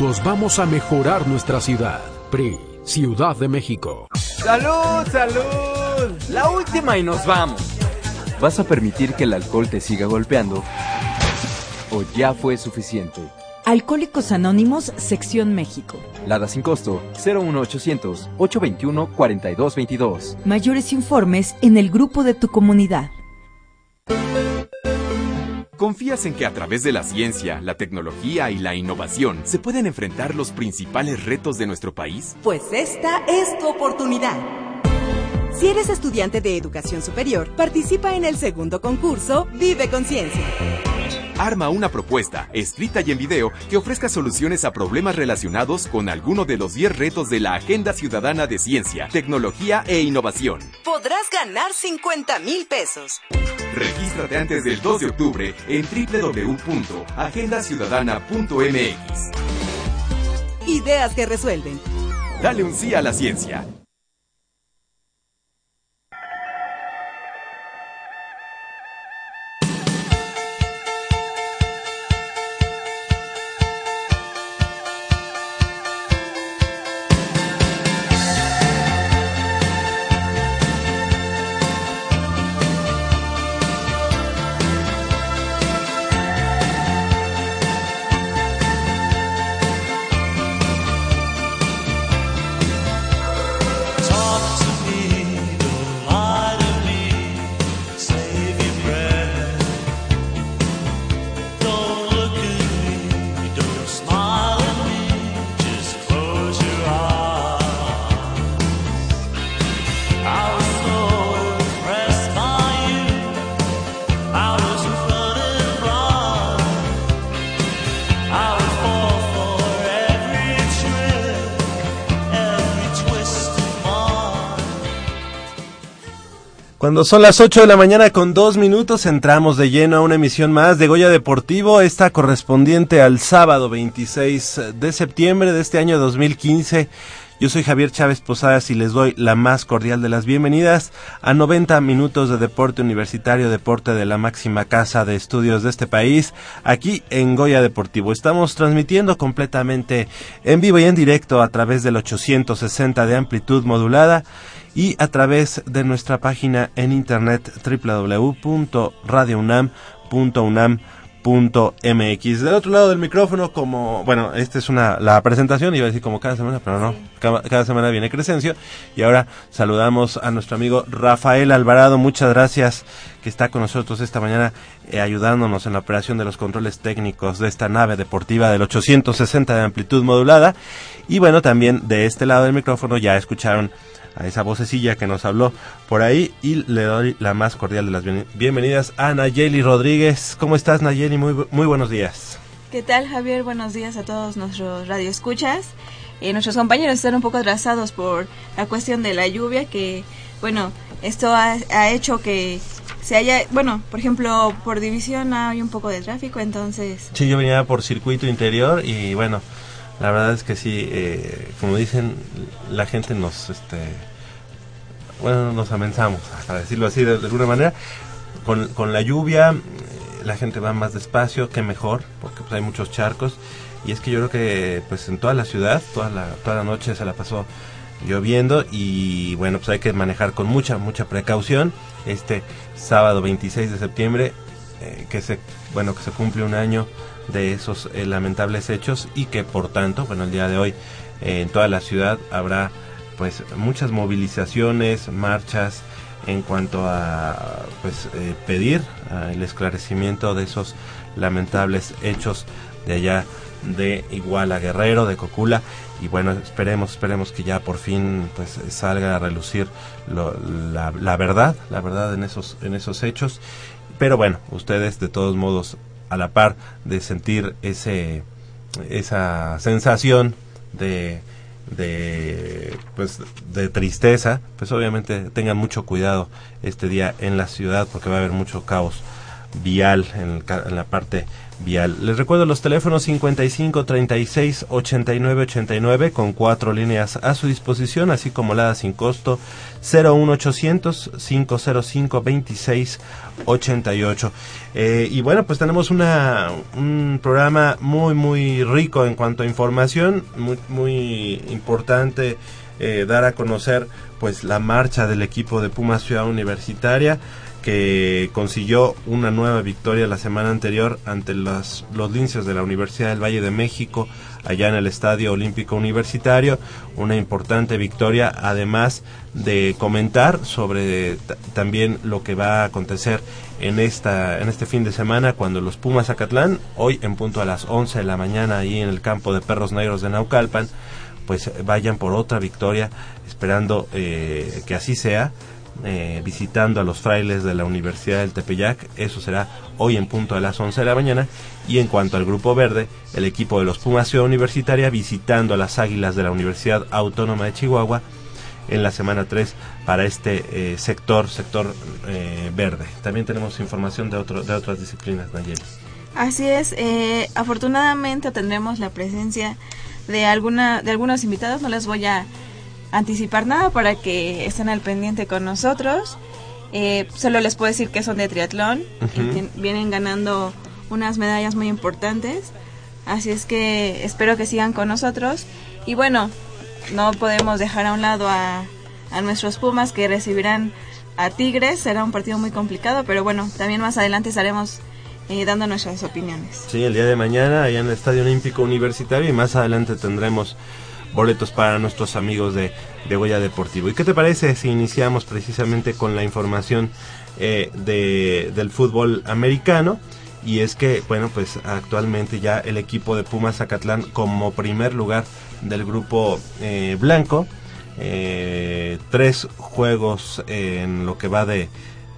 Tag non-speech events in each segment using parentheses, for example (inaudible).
juntos vamos a mejorar nuestra ciudad. PRI, Ciudad de México. ¡Salud, salud! La última y nos vamos. ¿Vas a permitir que el alcohol te siga golpeando? ¿O ya fue suficiente? Alcohólicos Anónimos, Sección México. Lada sin costo 01800 821 4222. Mayores informes en el grupo de tu comunidad. ¿Confías en que a través de la ciencia, la tecnología y la innovación se pueden enfrentar los principales retos de nuestro país? Pues esta es tu oportunidad. Si eres estudiante de educación superior, participa en el segundo concurso Vive Conciencia. Arma una propuesta, escrita y en video, que ofrezca soluciones a problemas relacionados con alguno de los 10 retos de la Agenda Ciudadana de Ciencia, Tecnología e Innovación. Podrás ganar 50 mil pesos. Regístrate antes del 2 de octubre en www.agendaciudadana.mx. Ideas que resuelven. Dale un sí a la ciencia. Cuando son las 8 de la mañana con dos minutos entramos de lleno a una emisión más de Goya Deportivo, esta correspondiente al sábado 26 de septiembre de este año 2015. Yo soy Javier Chávez Posadas y les doy la más cordial de las bienvenidas a 90 minutos de deporte universitario, deporte de la máxima casa de estudios de este país, aquí en Goya Deportivo. Estamos transmitiendo completamente en vivo y en directo a través del 860 de amplitud modulada y a través de nuestra página en internet www.radiounam.unam.mx. Del otro lado del micrófono, como, bueno, esta es una, la presentación, iba a decir como cada semana, pero no, cada, cada semana viene Crescencio. Y ahora saludamos a nuestro amigo Rafael Alvarado, muchas gracias que está con nosotros esta mañana eh, ayudándonos en la operación de los controles técnicos de esta nave deportiva del 860 de amplitud modulada. Y bueno, también de este lado del micrófono ya escucharon a esa vocecilla que nos habló por ahí y le doy la más cordial de las bienvenidas a Nayeli Rodríguez. ¿Cómo estás Nayeli? Muy, muy buenos días. ¿Qué tal Javier? Buenos días a todos nuestros radioescuchas. Eh, nuestros compañeros están un poco atrasados por la cuestión de la lluvia que, bueno, esto ha, ha hecho que se haya, bueno, por ejemplo, por división hay un poco de tráfico, entonces... Sí, yo venía por circuito interior y bueno, la verdad es que sí, eh, como dicen, la gente nos, este, bueno, nos amenzamos, para decirlo así de, alguna manera. Con, con la lluvia, eh, la gente va más despacio, que mejor, porque pues, hay muchos charcos. Y es que yo creo que pues en toda la ciudad, toda la, toda la noche se la pasó lloviendo y bueno, pues hay que manejar con mucha, mucha precaución. Este sábado 26 de septiembre, eh, que se, bueno, que se cumple un año de esos eh, lamentables hechos y que por tanto, bueno, el día de hoy eh, en toda la ciudad habrá pues muchas movilizaciones, marchas en cuanto a pues eh, pedir el esclarecimiento de esos lamentables hechos de allá de Iguala Guerrero, de Cocula y bueno, esperemos, esperemos que ya por fin pues salga a relucir la, la verdad, la verdad en esos, en esos hechos. Pero bueno, ustedes de todos modos a la par de sentir ese esa sensación de de pues de tristeza pues obviamente tengan mucho cuidado este día en la ciudad porque va a haber mucho caos vial, en, la parte Les recuerdo los teléfonos 55 36 89 89 con cuatro líneas a su disposición, así como la sin costo 01800 505 26 88. y bueno, pues tenemos una, un programa muy, muy rico en cuanto a información, muy, muy importante eh, dar a conocer pues la marcha del equipo de Pumas Ciudad Universitaria que consiguió una nueva victoria la semana anterior ante los, los linces de la Universidad del Valle de México, allá en el Estadio Olímpico Universitario. Una importante victoria, además de comentar sobre también lo que va a acontecer en, esta, en este fin de semana cuando los Pumas Acatlán, hoy en punto a las 11 de la mañana, ahí en el campo de Perros Negros de Naucalpan, pues vayan por otra victoria, esperando eh, que así sea eh, visitando a los frailes de la Universidad del Tepeyac. Eso será hoy en punto a las 11 de la mañana. Y en cuanto al Grupo Verde, el equipo de los Pumas Ciudad Universitaria visitando a las Águilas de la Universidad Autónoma de Chihuahua en la semana 3 para este eh, sector, sector eh, verde. También tenemos información de, otro, de otras disciplinas, Nayeli. Así es, afortunadamente tendremos la presencia de, alguna, de algunos invitados, no les voy a anticipar nada para que estén al pendiente con nosotros. Eh, solo les puedo decir que son de triatlón, vienen ganando unas medallas muy importantes, así es que espero que sigan con nosotros. Y bueno, no podemos dejar a un lado a, a nuestros Pumas que recibirán a Tigres, será un partido muy complicado, pero bueno, también más adelante estaremos eh, dando nuestras opiniones. Sí, el día de mañana allá en el Estadio Olímpico Universitario y más adelante tendremos boletos para nuestros amigos de, de Goya Deportivo. ¿Y qué te parece si iniciamos precisamente con la información eh, de, del fútbol americano? Y es que, bueno, pues actualmente ya el equipo de Pumas Zacatlán como primer lugar del grupo eh, blanco, eh, tres juegos en lo que va de,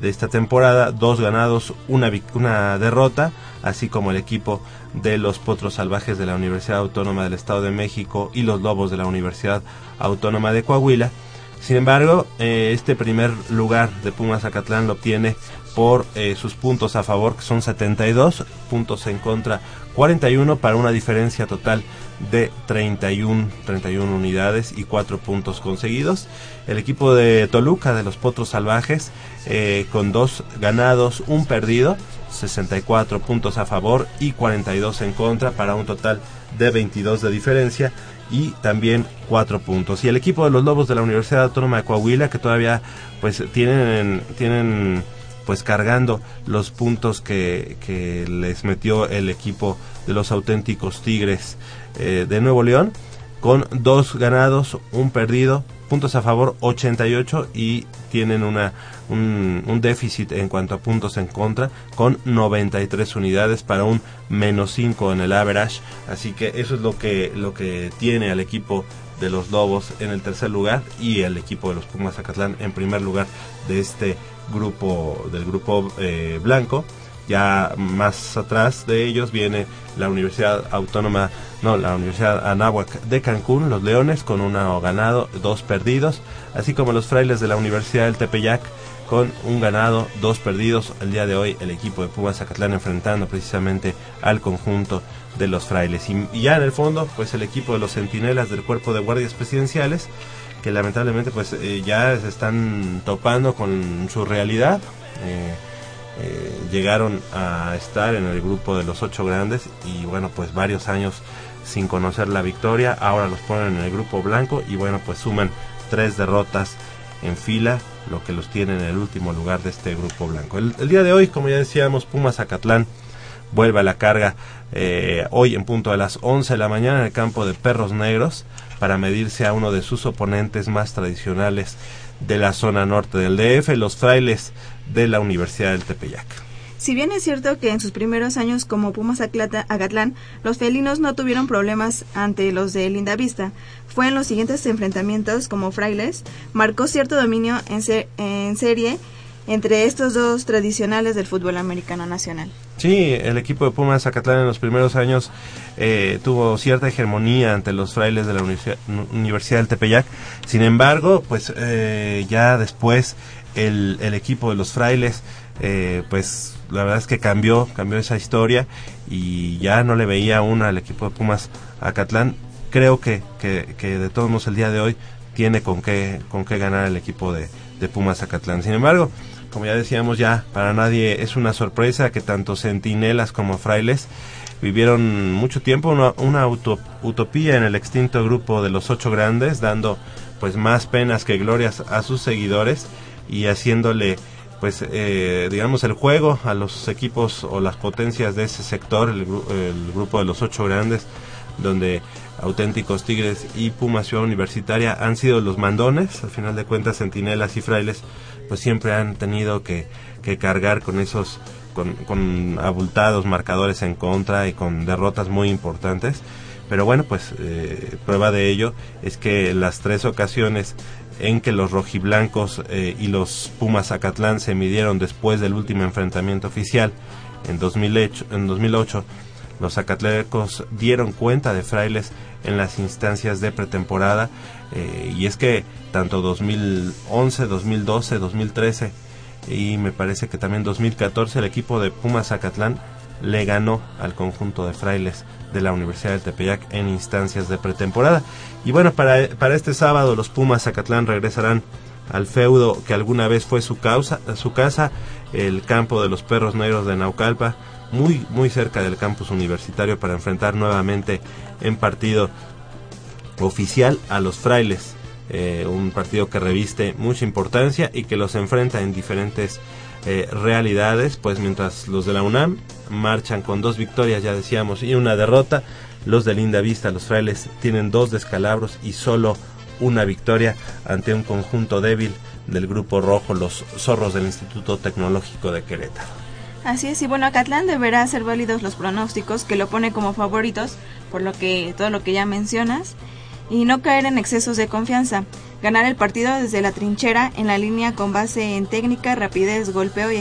de esta temporada, dos ganados, una, una derrota, así como el equipo de los Potros Salvajes de la Universidad Autónoma del Estado de México y los Lobos de la Universidad Autónoma de Coahuila. Sin embargo, eh, este primer lugar de Pumas Zacatlán lo obtiene por eh, sus puntos a favor, que son 72, puntos en contra 41, para una diferencia total de 31, 31 unidades y 4 puntos conseguidos. El equipo de Toluca, de los Potros Salvajes, eh, con dos ganados, un perdido, 64 puntos a favor y 42 en contra para un total de 22 de diferencia y también 4 puntos. Y el equipo de los Lobos de la Universidad Autónoma de Coahuila que todavía pues tienen tienen pues cargando los puntos que, que les metió el equipo de los auténticos Tigres eh, de Nuevo León con dos ganados, un perdido, puntos a favor 88 y tienen una un, déficit en cuanto a puntos en contra con 93 unidades para un menos 5 en el average. Así que eso es lo que, lo que tiene al equipo de los Lobos en el tercer lugar y el equipo de los Pumas Zacatlán en primer lugar de este grupo del grupo eh, blanco ya más atrás de ellos viene la Universidad Autónoma, no, la Universidad Anáhuac de Cancún, los Leones con uno ganado, dos perdidos, así como los frailes de la Universidad del Tepeyac con un ganado, dos perdidos. El día de hoy el equipo de Pumas Zacatlán enfrentando precisamente al conjunto de los frailes. Y, ya en el fondo, pues el equipo de los centinelas del cuerpo de guardias presidenciales, que lamentablemente pues eh, ya se están topando con su realidad. Eh, eh, llegaron a estar en el grupo de los ocho grandes y bueno pues varios años sin conocer la victoria ahora los ponen en el grupo blanco y bueno pues suman tres derrotas en fila, lo que los tiene en el último lugar de este grupo blanco. El, día de hoy, como ya decíamos, Pumas Zacatlán vuelve a la carga eh, hoy en punto a las 11 de la mañana en el campo de Perros Negros para medirse a uno de sus oponentes más tradicionales de la zona norte del DF, los frailes de la Universidad del Tepeyac. Si bien es cierto que en sus primeros años como Pumas Agatlán, los felinos no tuvieron problemas ante los de Linda Vista, fue en los siguientes enfrentamientos como frailes, marcó cierto dominio en, en serie entre estos dos tradicionales del fútbol americano nacional. Sí, el equipo de Pumas Zacatlán en los primeros años eh, tuvo cierta hegemonía ante los frailes de la Universidad, del Tepeyac. Sin embargo, pues eh, ya después el, equipo de los frailes eh, pues la verdad es que cambió, cambió esa historia y ya no le veía una al equipo de Pumas Acatlán. Creo que, que, que de todos modos el día de hoy tiene con qué, con qué ganar el equipo de, de Pumas Acatlán. Sin embargo, como ya decíamos ya, para nadie es una sorpresa que tanto Centinelas como Frailes vivieron mucho tiempo una, una utopía en el extinto grupo de los ocho grandes, dando pues más penas que glorias a sus seguidores y haciéndole pues eh, digamos el juego a los equipos o las potencias de ese sector, el, grupo de los ocho grandes, donde auténticos Tigres y Puma Ciudad Universitaria han sido los mandones, al final de cuentas Centinelas y Frailes pues siempre han tenido que, cargar con esos con, con, abultados marcadores en contra y con derrotas muy importantes. Pero bueno, pues eh, prueba de ello es que las tres ocasiones en que los rojiblancos eh, y los Pumas Zacatlán se midieron después del último enfrentamiento oficial en 2008, en 2008 los zacatlecos dieron cuenta de Frailes en las instancias de pretemporada eh, y es que tanto 2011, 2012, 2013 y me parece que también 2014 el equipo de Pumas Zacatlán le ganó al conjunto de frailes de la Universidad de Tepeyac en instancias de pretemporada. Y bueno, para, para este sábado los Pumas Zacatlán regresarán al feudo que alguna vez fue su, causa, su casa, el campo de los Perros Negros de Naucalpa, muy, muy cerca del campus universitario para enfrentar nuevamente en partido oficial a los frailes eh, un partido que reviste mucha importancia y que los enfrenta en diferentes eh, realidades, pues mientras los de la UNAM marchan con dos victorias, ya decíamos, y una derrota, los de Linda Vista, los frailes, tienen dos descalabros y solo una victoria ante un conjunto débil del grupo rojo, los zorros del Instituto Tecnológico de Querétaro. Así es, y bueno, Acatlán deberá ser válidos los pronósticos que lo pone como favoritos, por lo que todo lo que ya mencionas y no caer en excesos de confianza. Ganar el partido desde la trinchera en la línea con base en técnica, rapidez, golpeo y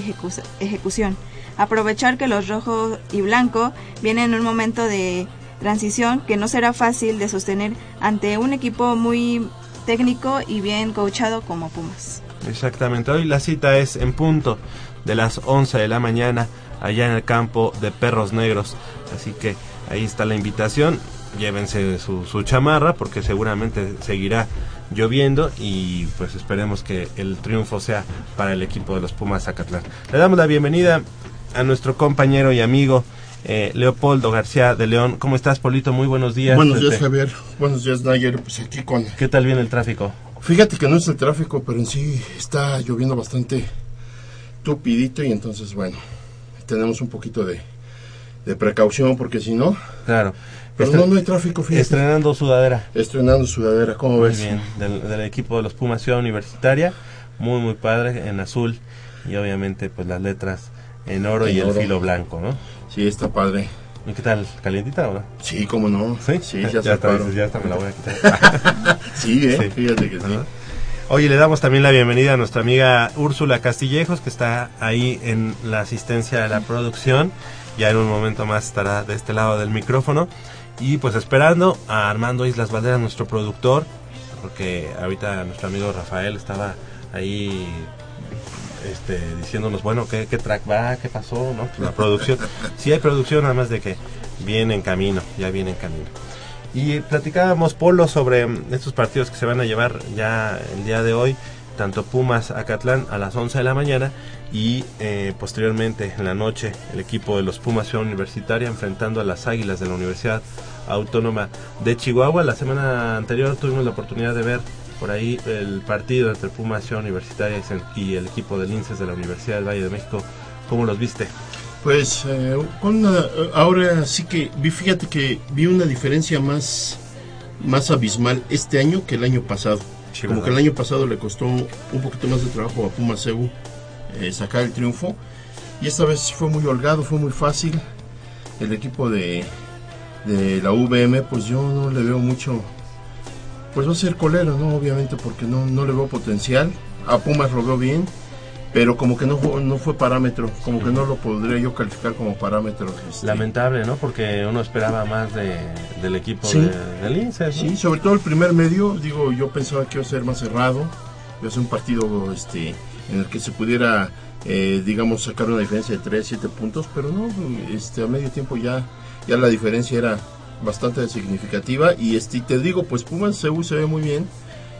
ejecución. Aprovechar que los rojos y blanco vienen en un momento de transición que no será fácil de sostener ante un equipo muy técnico y bien coachado como Pumas. Exactamente, hoy la cita es en punto de las 11 de la mañana allá en el campo de Perros Negros, así que ahí está la invitación llévense su, su chamarra porque seguramente seguirá lloviendo y pues esperemos que el triunfo sea para el equipo de los Pumas Zacatlán. Le damos la bienvenida a nuestro compañero y amigo eh, Leopoldo García de León. ¿Cómo estás, Polito? Muy buenos días. Buenos días, Javier. Buenos días, Nayer. Pues aquí con... ¿Qué tal viene el tráfico? Fíjate que no es el tráfico, pero en sí está lloviendo bastante tupidito y entonces, bueno, tenemos un poquito de, de precaución porque si no... Claro. Pero no, no hay tráfico, fíjate. Estrenando sudadera. Estrenando sudadera, ¿cómo Muy ves? bien, del, del equipo de los Pumas Ciudad Universitaria, muy muy padre, en azul y obviamente pues las letras en oro En y el oro. filo blanco, ¿no? Sí, está padre. ¿Y qué tal? ¿Calientita o no? Sí, cómo no. Sí, Sí, (laughs) ya, ya, está, ya está, me la voy a quitar. (laughs) Sí, eh, Sí. fíjate que sí. Oye, le damos también la bienvenida a nuestra amiga Úrsula Castillejos, que está ahí en la asistencia de la producción. Ya en un momento más estará de este lado del micrófono. Y pues esperando a Armando Islas Valderas, nuestro productor, porque ahorita nuestro amigo Rafael estaba ahí este, diciéndonos, bueno, ¿qué, qué track va? ¿Qué pasó? ¿no? La producción. (laughs) Sí hay producción, nada más de que viene en camino, ya viene en camino. Y platicábamos, Polo, sobre estos partidos que se van a llevar ya el día de hoy, tanto Pumas Acatlán a las 11 de la mañana y eh, posteriormente en la noche el equipo de los Pumas Ciudad Universitaria enfrentando a las Águilas de la Universidad Autónoma de Chihuahua. La semana anterior tuvimos la oportunidad de ver por ahí el partido entre Pumas Ciudad Universitaria y el equipo del INSES de la Universidad del Valle de México. ¿Cómo los viste? Pues eh, una- ahora sí que vi, fíjate que vi una diferencia más, más abismal este año que el año pasado. Sí, Como ¿verdad? que el año pasado le costó un poquito más de trabajo a Puma Cebu eh, sacar el triunfo. Y esta vez fue muy holgado, fue muy fácil. El equipo de, de la VM, pues yo no le veo mucho. Pues va a ser colero, ¿no? Obviamente, porque no, no le veo potencial. A Pumas lo veo bien, pero como que no, fue- no fue parámetro. Como que no lo podría yo calificar como parámetro. este. Lamentable, ¿no? Porque uno esperaba más de, del equipo Sí. de- del INSES. ¿no? Sí, sobre todo el primer medio, digo, yo pensaba que iba a ser más cerrado, iba a ser un partido este en el que se pudiera, eh, digamos, sacar una diferencia de 3, 7 puntos, pero no, este, a medio tiempo ya, ya la diferencia era bastante significativa y este, te digo, pues Pumas CU se ve muy bien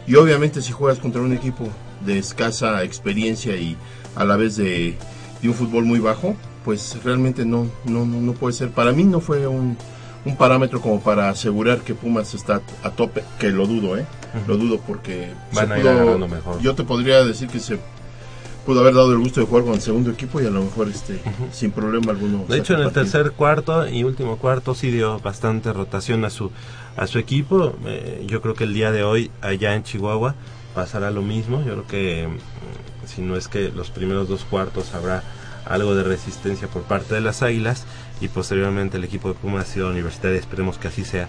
y obviamente si juegas contra un equipo de escasa experiencia y a la vez de, de un fútbol muy bajo, pues realmente no, no, no puede ser. Para mí no fue un, un parámetro como para asegurar que Pumas está a tope, que lo dudo, ¿eh? Lo dudo porque... Van a ir agarrando mejor. Yo te podría decir que se pudo haber dado el gusto de jugar con el segundo equipo y a lo mejor este sin problema alguno. De hecho, en el tercer cuarto y último cuarto sí dio bastante rotación a su a su equipo. Eh, yo creo que el día de hoy allá en Chihuahua pasará lo mismo. Yo creo que mm, si no es que los primeros dos cuartos habrá algo de resistencia por parte de las Águilas y posteriormente el equipo de Pumas Ciudad Universitaria, esperemos que así sea,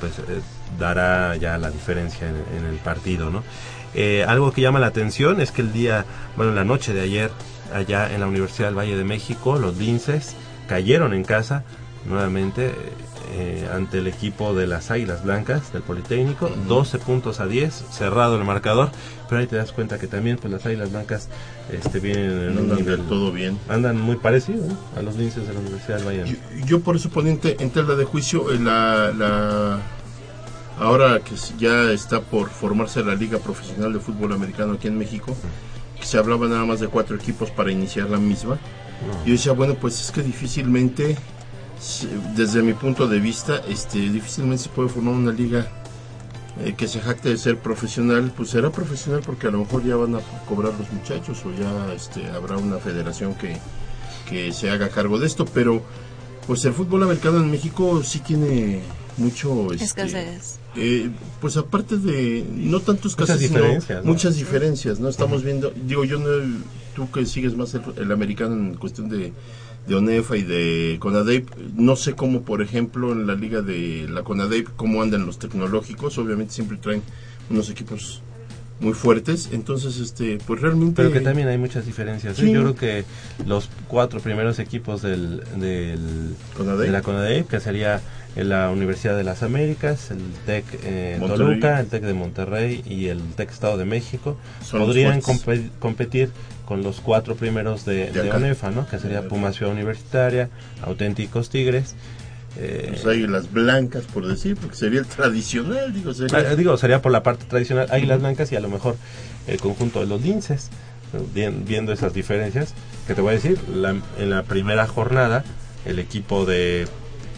pues eh, dará ya la diferencia en, el partido, ¿no? Eh, algo que llama la atención es que el día, bueno, la noche de ayer, allá en la Universidad del Valle de México, los linces cayeron en casa nuevamente eh, ante el equipo de las Águilas Blancas del Politécnico, 12 puntos a 10, cerrado el marcador, pero ahí te das cuenta que también pues las Águilas Blancas este, vienen en un nivel todo bien. Andan muy parecido a los linces de la Universidad del Valle. Yo, por eso ponía en tela de juicio eh, la, la ahora que ya está por formarse la Liga Profesional de Fútbol Americano aquí en México, que se hablaba nada más de cuatro equipos para iniciar la misma. Yo decía, bueno, pues es que difícilmente desde mi punto de vista, este, difícilmente se puede formar una liga eh, que se jacte de ser profesional, pues será profesional porque a lo mejor ya van a cobrar los muchachos o ya este, habrá una federación que, que se haga cargo de esto, pero pues el fútbol americano en México sí tiene mucho este, escasez. Eh, pues aparte de no tanto escasez, muchas diferencias, muchas diferencias, no estamos viendo, digo yo no, tú que sigues más el americano en cuestión de de ONEFA y de CONADEIP. No sé cómo, por ejemplo, en la liga de la CONADEIP, cómo andan los tecnológicos. Obviamente siempre traen unos equipos muy fuertes. Entonces, este, pues realmente... Pero que también hay muchas diferencias. ¿eh? Yo creo que los cuatro primeros equipos del, del de la CONADEIP, que sería la Universidad de las Américas, el TEC eh, Toluca, el TEC de Monterrey y el TEC Estado de México, podrían competir con los cuatro primeros de, de, ONEFA, ¿no? Que sería Puma Ciudad Universitaria, Auténticos Tigres. Eh, pues Águilas Blancas, por decir, porque sería el tradicional, digo sería... Ah, digo, sería por la parte tradicional. Águilas Blancas y a lo mejor el conjunto de los linces, viendo esas diferencias, que te voy a decir, en la primera jornada, el equipo de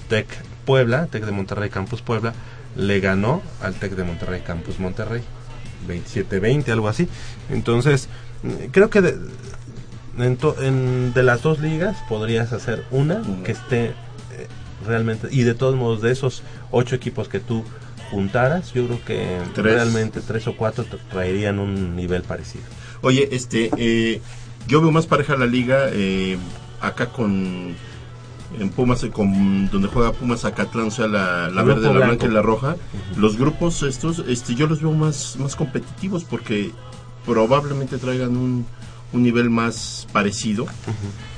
TEC Puebla, TEC de Monterrey Campus Puebla, le ganó al TEC de Monterrey Campus Monterrey, 27-20, algo así. Entonces, creo que de, de las dos ligas podrías hacer una que esté eh, realmente y de todos modos de esos ocho equipos que tú juntaras yo creo que realmente tres o cuatro traerían un nivel parecido. Oye este eh, yo veo más pareja la liga eh, acá con en Pumas con donde juega Pumas Acatlán o sea la, la verde la blanca y la roja. Los grupos estos este yo los veo más más competitivos porque probablemente traigan un, un nivel más parecido,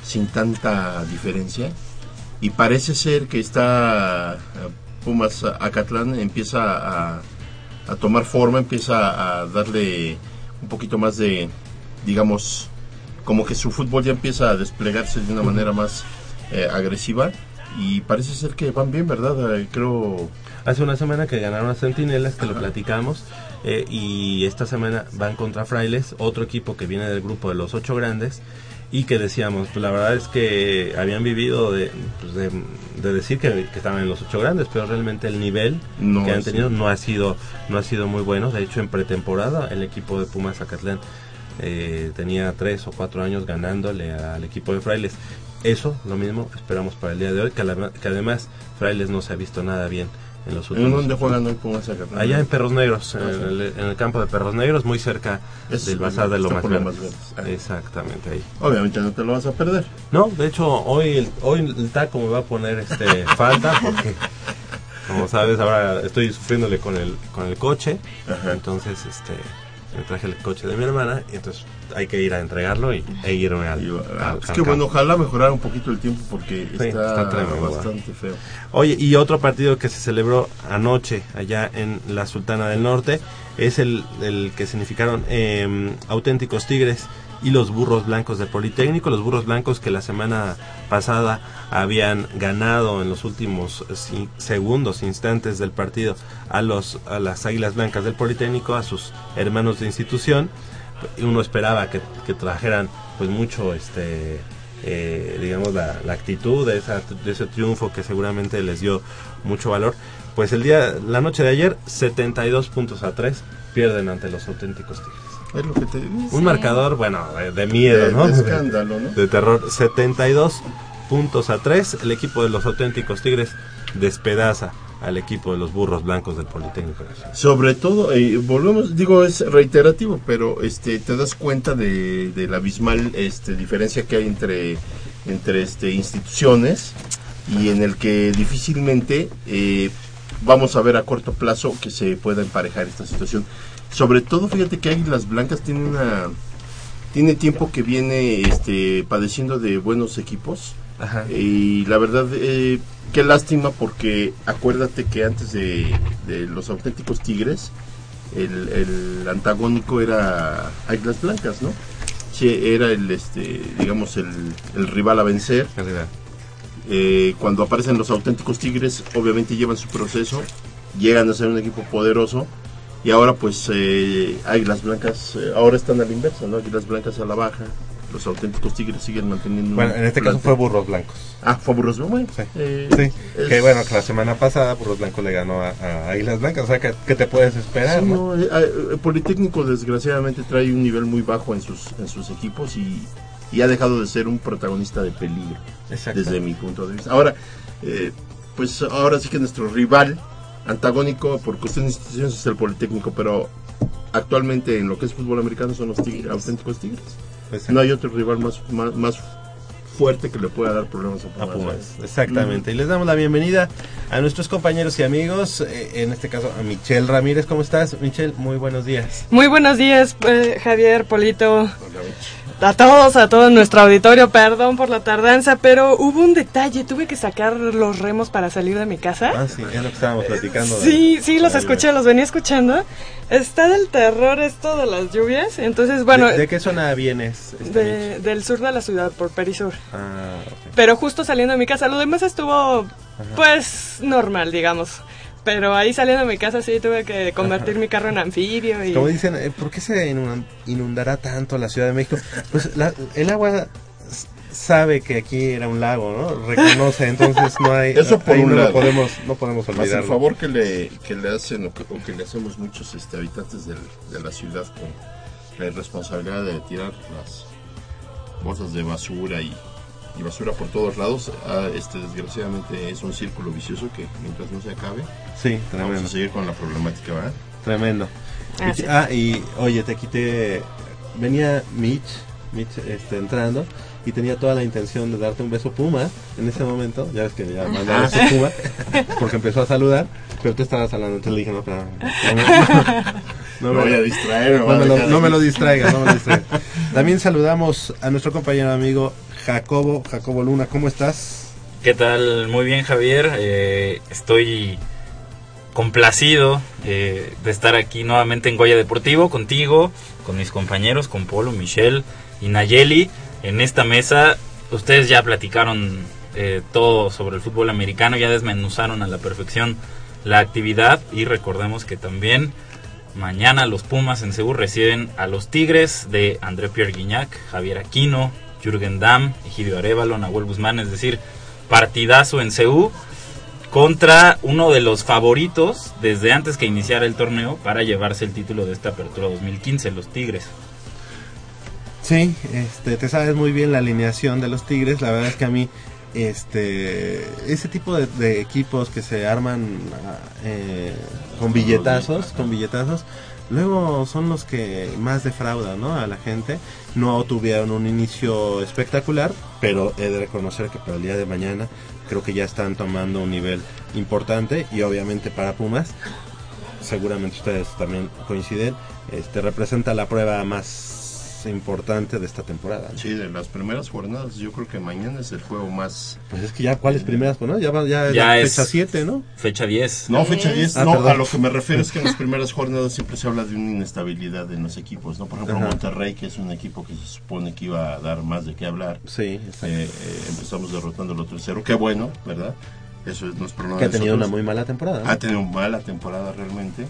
sin tanta diferencia. Y parece ser que está Pumas Acatlán empieza a, a tomar forma, empieza a darle un poquito más de, digamos, como que su fútbol ya empieza a desplegarse de una manera más eh, agresiva y parece ser que van bien, ¿verdad? Eh, creo... Hace una semana que ganaron a Centinelas, que lo platicamos, eh, y esta semana van contra Frailes, otro equipo que viene del grupo de los ocho grandes y que decíamos, pues la verdad es que habían vivido de, pues de, decir que, estaban en los ocho grandes, pero realmente el nivel que han tenido no ha sido no ha sido muy bueno. De hecho, en pretemporada el equipo de Pumas Zacatlán eh, tenía tres o cuatro años ganándole al equipo de Frailes. Eso, lo mismo, esperamos para el día de hoy, que, que además Frailes no se ha visto nada bien en los últimos. ¿En dónde juegan hoy Pumas Allá en Perros Negros, ah, en, el, campo de Perros Negros, muy cerca del Bazar de Lomas Verdes. Ah. Exactamente ahí. Obviamente no te lo vas a perder. No, de hecho hoy el, hoy el taco me va a poner este (laughs) falta porque como sabes ahora estoy sufriéndole con el con el coche, entonces este me traje el coche de mi hermana y entonces hay que ir a entregarlo y, e irme al, Es que bueno, ojalá mejorar un poquito el tiempo porque está, bastante feo. Oye, y otro partido que se celebró anoche allá en la Sultana del Norte es el, el que significaron em, auténticos Tigres y los burros blancos del Politécnico, los burros blancos que la semana pasada habían ganado en los últimos segundos, instantes del partido a, los, a las Águilas Blancas del Politécnico, a sus hermanos de institución. Uno esperaba que, trajeran pues mucho este eh, digamos la, actitud de ese triunfo que seguramente les dio mucho valor pues el día la noche de ayer 72 puntos a 3 pierden ante los auténticos tigres Es lo que te digo. un marcador bueno de, de miedo De- no de (laughs) escándalo, ¿no? de terror 72 puntos a 3 el equipo de los auténticos tigres despedaza al equipo de los burros blancos del Politécnico Nacional. Sobre todo, eh, volvemos, digo, es reiterativo, pero este te das cuenta de, de la abismal este, diferencia que hay entre, entre este, instituciones y en el que difícilmente eh, vamos a ver a corto plazo que se pueda emparejar esta situación. Sobre todo, fíjate que Águilas Blancas tiene una tiene tiempo que viene este, padeciendo de buenos equipos Ajá. y la verdad eh, qué lástima porque acuérdate que antes de, de los auténticos tigres el, el antagónico era Águilas Blancas, ¿no? Sí, era el este digamos el, el rival a vencer. Eh, cuando aparecen los auténticos tigres, obviamente llevan su proceso, llegan a ser un equipo poderoso y ahora pues eh, Águilas Blancas eh, ahora están a la inversa, ¿no? Águilas Blancas a la baja, los auténticos tigres siguen manteniendo. Bueno, en este caso fue Burros Blancos. Ah, fue Burros Blancos. Sí. Eh, Sí, es- que bueno, que la semana pasada Burros Blancos le ganó a, a Águilas Blancas, o sea, que, que te puedes esperar, Sí, ¿no? no, eh, eh, Politécnico desgraciadamente trae un nivel muy bajo en sus, en sus equipos y, y ha dejado de ser un protagonista de peligro, Exacto. desde mi punto de vista. Ahora, eh, pues ahora sí que nuestro rival antagónico por cuestión de instituciones es el Politécnico, pero actualmente en lo que es fútbol americano son los tigres, auténticos tigres. Pues, No hay otro rival más, más, más fuerte que le pueda dar problemas a a Pumas. Exactamente. Y les damos la bienvenida a nuestros compañeros y amigos, eh, en este caso a Michelle Ramírez. ¿Cómo estás, Michelle? Muy buenos días. Muy buenos días, eh, Javier, Polito. A todos, a todo nuestro auditorio, perdón por la tardanza, pero hubo un detalle, tuve que sacar los remos para salir de mi casa. Ah, sí, es lo que estábamos platicando. de- Sí, sí, los escuché, los venía escuchando. Está del terror esto de las lluvias, entonces, bueno, ¿De, de qué zona vienes? este, de- del sur de la ciudad, por Perisur. Ah, ok. Pero justo saliendo de mi casa, lo demás estuvo, pues, normal, digamos. Pero ahí saliendo de mi casa sí tuve que convertir mi carro en anfibio y... Como dicen, eh, ¿por qué se inun- inundará tanto la Ciudad de México? Pues la- el agua sabe que aquí era un lago, ¿no? Reconoce, entonces no hay... (laughs) Eso por un no lado. Podemos, no podemos Más el favor que le, que le hacen o que, o que le hacemos muchos este, habitantes del- de la ciudad con la irresponsabilidad de tirar las bolsas de basura y, y basura por todos lados, ah, este, desgraciadamente es un círculo vicioso que mientras no se acabe, Sí, vamos tremendo. a seguir con la problemática, ¿verdad? Tremendo. Ah, Y- sí. Ah, y oye, te quité. Venía Mitch, Mitch este, entrando y tenía toda la intención de darte un beso puma en ese momento. Ya ves que ya mandó Ah. beso puma porque empezó a saludar, pero tú estabas hablando. Entonces le dije, no, espera, no, no, Me voy a distraer, me no voy a me lo, no me aquí. lo distraigas, no me lo distraigas. También saludamos a nuestro compañero amigo Jacobo, Jacobo Luna. ¿Cómo estás? ¿Qué tal? Muy bien, Javier. Eh, estoy complacido eh, de estar aquí nuevamente en Goya Deportivo contigo, con mis compañeros, con Polo, Michelle y Nayeli. En esta mesa, ustedes ya platicaron eh, todo sobre el fútbol americano, ya desmenuzaron a la perfección la actividad y recordemos que también mañana los Pumas en Seúl reciben a los Tigres de André Pierre Guignac, Javier Aquino, Jürgen Damm, Egidio Arevalo, Nahuel Guzmán, es decir, partidazo en Seúl contra uno de los favoritos desde antes que iniciara el torneo para llevarse el título de esta apertura 2015, los Tigres. Sí, este, te sabes muy bien la alineación de los Tigres. La verdad es que a mí, este, ese tipo de, equipos que se arman ah, eh, con billetazos, con billetazos, luego son los que más defraudan. A la gente. No tuvieron un inicio espectacular, pero he de reconocer que para el día de mañana creo que ya están tomando un nivel importante y obviamente para Pumas seguramente ustedes también coinciden, este representa la prueba más más importante de esta temporada. ¿no? Sí, de las primeras jornadas, yo creo que mañana es el juego más... Pues es que ya, ¿cuáles primeras? Pues no, ya, va- ya, es- fecha 7, ¿no? Fecha 10. No, fecha 10, Ah, no, perdón. a lo que me refiero es que en las (laughs) primeras jornadas siempre se habla de una inestabilidad en los equipos, ¿no? Por ejemplo, Ajá. Monterrey, que es un equipo que se supone que iba a dar más de qué hablar. Sí, exacto. Eh, eh, empezamos derrotándolo 3-0, qué bueno, ¿verdad? Eso es, nos que ha tenido una muy mala temporada. ¿no? Ha tenido mala temporada realmente.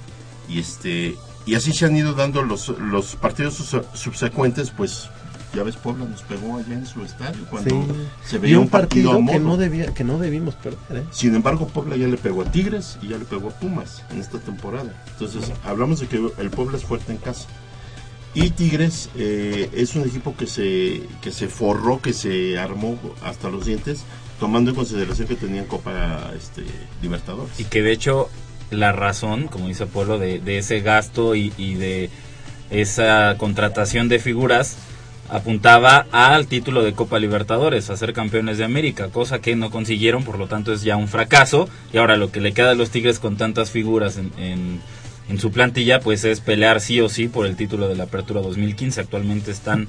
Y este y así se han ido dando los, los partidos subsecuentes, pues ya ves, Puebla nos pegó allá en su estadio cuando Sí. se y veía un partido, a que no, debía, que no debimos perder. ¿eh? Sin embargo, Puebla ya le pegó a Tigres y ya le pegó a Pumas en esta temporada. Entonces, hablamos de que el Puebla es fuerte en casa. Y Tigres eh, es un equipo que se, que se forró, que se armó hasta los dientes, tomando en consideración que tenían Copa este, Libertadores. Y que de hecho la razón, como dice Polo, de, de ese gasto y, de esa contratación de figuras apuntaba al título de Copa Libertadores, a ser campeones de América, cosa que no consiguieron, por lo tanto es ya un fracaso. Y ahora lo que le queda a los Tigres con tantas figuras en, en, su plantilla, pues es pelear sí o sí por el título de la Apertura 2015. Actualmente están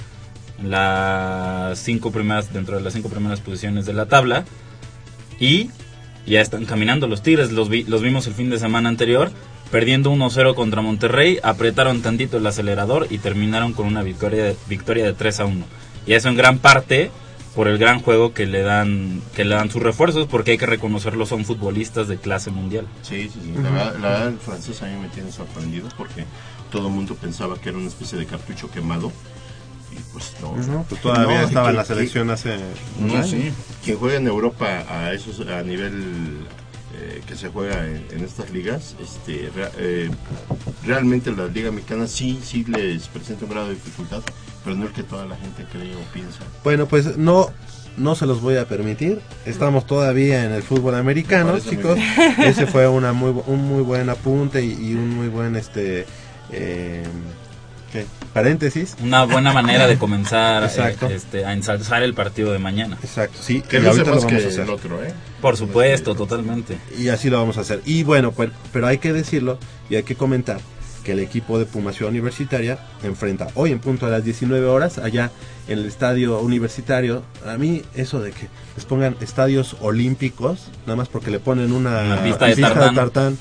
las cinco primeras, dentro de las cinco primeras posiciones de la tabla. Y ya están caminando los Tigres, los, vi- los vimos el fin de semana anterior, perdiendo 1-0 contra Monterrey, apretaron tantito el acelerador y terminaron con una victoria de, victoria de 3-1. Y eso en gran parte por el gran juego que le dan que le dan sus refuerzos, porque hay que reconocerlo, son futbolistas de clase mundial. Sí, sí, sí. La, la verdad, el francés a mí me tiene sorprendido porque todo el mundo pensaba que era una especie de cartucho quemado. Y pues no. No, pues todavía estaba en la que- selección hace un No, año. sí. Quien juega en Europa a esos a nivel eh, que se juega en, en estas ligas, este, rea- eh, realmente la liga mexicana sí, sí les presenta un grado de dificultad, pero no el que toda la gente cree o piensa. Bueno, pues no no se los voy a permitir. Estamos todavía en el fútbol americano, chicos. Ese fue una muy, un muy buen apunte y, y un muy buen este eh, paréntesis. Una buena manera de comenzar eh, (laughs) Exacto. este, a ensalzar el partido de mañana. Exacto, sí. Que y ahorita lo vamos que a hacer. el otro, ¿eh? Por supuesto, totalmente. Y así lo vamos a hacer. Y bueno, pues, pero hay que decirlo y hay que comentar que el equipo de Puma Ciudad Universitaria enfrenta hoy en punto a las 19 horas allá en el estadio universitario. A mí eso de que les pongan estadios olímpicos, nada más porque le ponen una, Una pista de tartán. tartán,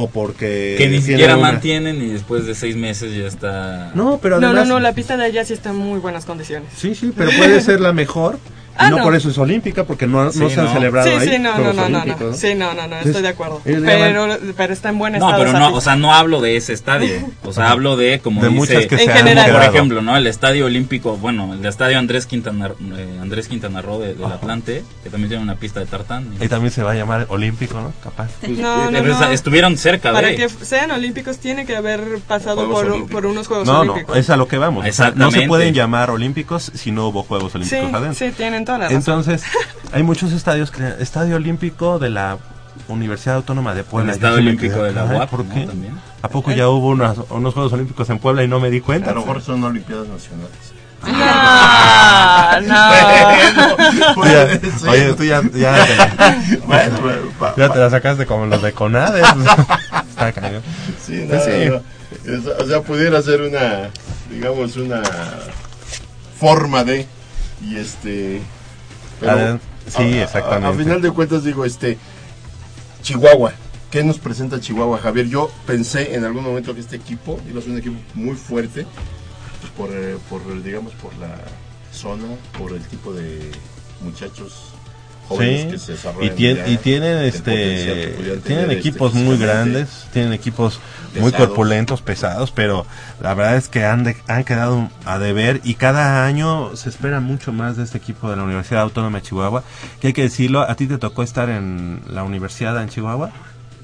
o porque Que ni siquiera una- mantienen y después de seis meses ya está... No, pero no, además no, no, la pista de allá sí está en muy buenas condiciones. Sí, sí, pero puede ser la mejor. Y Ah, no, no. por eso es olímpica, porque no, no Sí, se han no. celebrado Sí, ahí sí, no, no, Juegos no, no, Olímpicos, no. Sí, no, no, no, Entonces, estoy de acuerdo. Pero, pero está en buen No, estado. pero esa no, o sea, no hablo de ese estadio. O sea, hablo de, como De dice, muchas que En se han general. por ejemplo, ¿no? El estadio olímpico, bueno, el estadio Andrés Quintana, eh, Andrés Quintana Roo de- del Atlante, que también tiene una pista de tartán. Ahí también se va a llamar olímpico, ¿no? Capaz. No, no, Eh, no. Estuvieron cerca Para de... que sean olímpicos tiene que haber pasado por, Olímpicos. por unos Juegos No, no, Olímpicos. es a lo que vamos. O sea, no se Exactamente. pueden llamar olímpicos si no hubo Juegos Sí, Olímpicos adentro. sí, tienen toda la razón. Entonces, hay muchos estadios. que- Estadio Olímpico de la Universidad Autónoma de Puebla. El Estadio Olímpico quedé, de la "Ay, UAP, ¿Por ¿no? qué? También. ¿A poco ya hubo unas- unos Juegos Olímpicos en Puebla y no me di cuenta? A lo mejor son Olimpiadas Nacionales. No, no. (laughs) Puede Ya- oye, tú ya, ya, te, Bueno, (laughs) bueno, pa- ya te la sacaste como los de Conades. (laughs) Está cañón. Sí, no, Pues sí. no. Es- O sea, pudiera ser una, digamos, una forma de, y este... Sí, a- a- exactamente. A, final de cuentas digo, este, Chihuahua, ¿qué nos presenta Chihuahua, Javier? Yo pensé en algún momento que este equipo iba a ser un equipo muy fuerte, pues, por, eh, por, digamos, por la zona, por el tipo de muchachos jóvenes Sí, que se y, tien- y tienen este tienen este, equipos muy físicamente. grandes tienen equipos muy corpulentos pesados pero la verdad es que han de- han quedado a deber y cada año se espera mucho más de este equipo de la Universidad Autónoma de Chihuahua que hay que decirlo a ti te tocó estar en la universidad en Chihuahua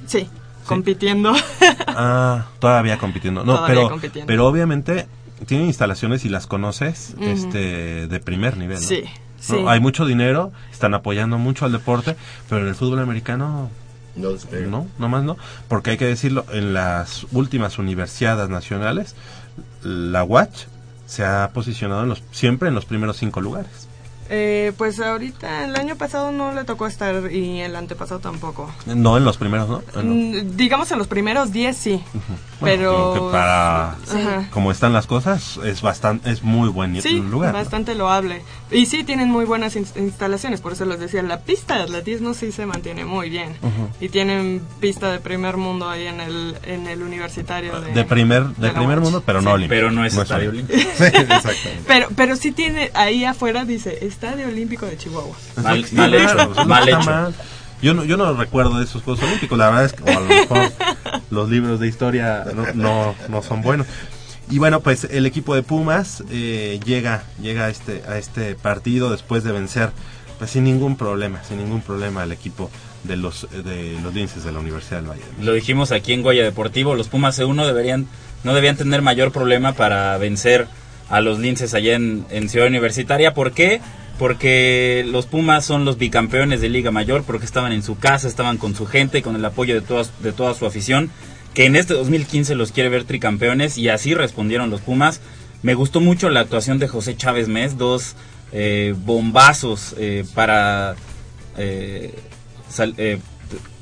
Sí, compitiendo. (laughs) ah todavía compitiendo no Todavía pero compitiendo. pero obviamente tienen instalaciones y las conoces este de primer nivel ¿no? Sí, ¿no? sí. Hay mucho dinero, están apoyando mucho al deporte, pero en el fútbol americano No no, nomás no, porque hay que decirlo, en las últimas universidades nacionales, la Watch se ha posicionado en los, siempre en los primeros cinco lugares. Eh, pues ahorita el año pasado no le tocó estar y el antepasado tampoco. No en los primeros, ¿no? Ah, no. Mm, Digamos en los primeros 10 sí, pero Creo que para Sí. Ajá. como están las cosas es bastante es muy buen Sí, lugar. ¿no? bastante loable. Y sí, tienen muy buenas ins- instalaciones, por eso les decía, la pista de atletismo sí se mantiene muy bien. Y tienen pista de primer mundo ahí en el, en el universitario de... De primer de primer mundo, pero no Sí. olímpico. Pero no es estadio olímpico. (laughs) Sí, exactamente. Pero, pero sí tiene, ahí afuera dice, Estadio Olímpico de Chihuahua. Mal- Sí, mal hecho, pues, no mal hecho. mal. Yo no, yo no recuerdo de esos Juegos Olímpicos, la verdad es que o a lo mejor los libros de historia no, no, no son buenos. Y bueno, pues el equipo de Pumas eh, llega, llega a, este, a este partido después de vencer pues sin ningún problema, sin ningún problema al equipo de los, de los linces de la Universidad del Valle. Lo dijimos aquí en Goya Deportivo, los Pumas C1 deberían, no debían tener mayor problema para vencer a los linces allá en, en Ciudad Universitaria. ¿Por qué? Porque los Pumas son los bicampeones de Liga Mayor, porque estaban en su casa, estaban con su gente, con el apoyo de, todas, de toda su afición, que en este 2015 los quiere ver tricampeones y así respondieron los Pumas. Me gustó mucho la actuación de José Chávez Mes, dos eh, bombazos eh, para eh, sal- eh,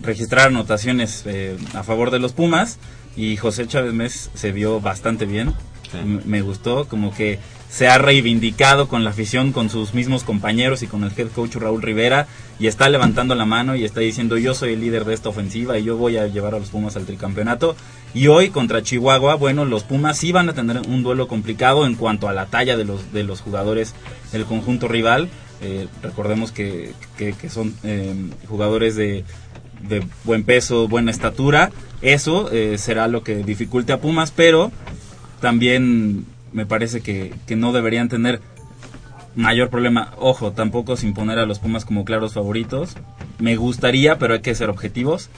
registrar anotaciones eh, a favor de los Pumas y José Chávez Mes se vio bastante bien. Me gustó, como que se ha reivindicado con la afición, con sus mismos compañeros y con el head coach Raúl Rivera y está levantando la mano y está diciendo yo soy el líder de esta ofensiva y yo voy a llevar a los Pumas al tricampeonato. Y hoy contra Chihuahua, bueno, los Pumas sí van a tener un duelo complicado en cuanto a la talla de los, de los jugadores del conjunto rival. Eh, recordemos que, que- son eh, jugadores de, de buen peso, buena estatura. Eso eh, será lo que dificulte a Pumas, pero también me parece que, que no deberían tener mayor problema. Ojo, tampoco sin poner a los Pumas como claros favoritos. Me gustaría, pero hay que ser objetivos.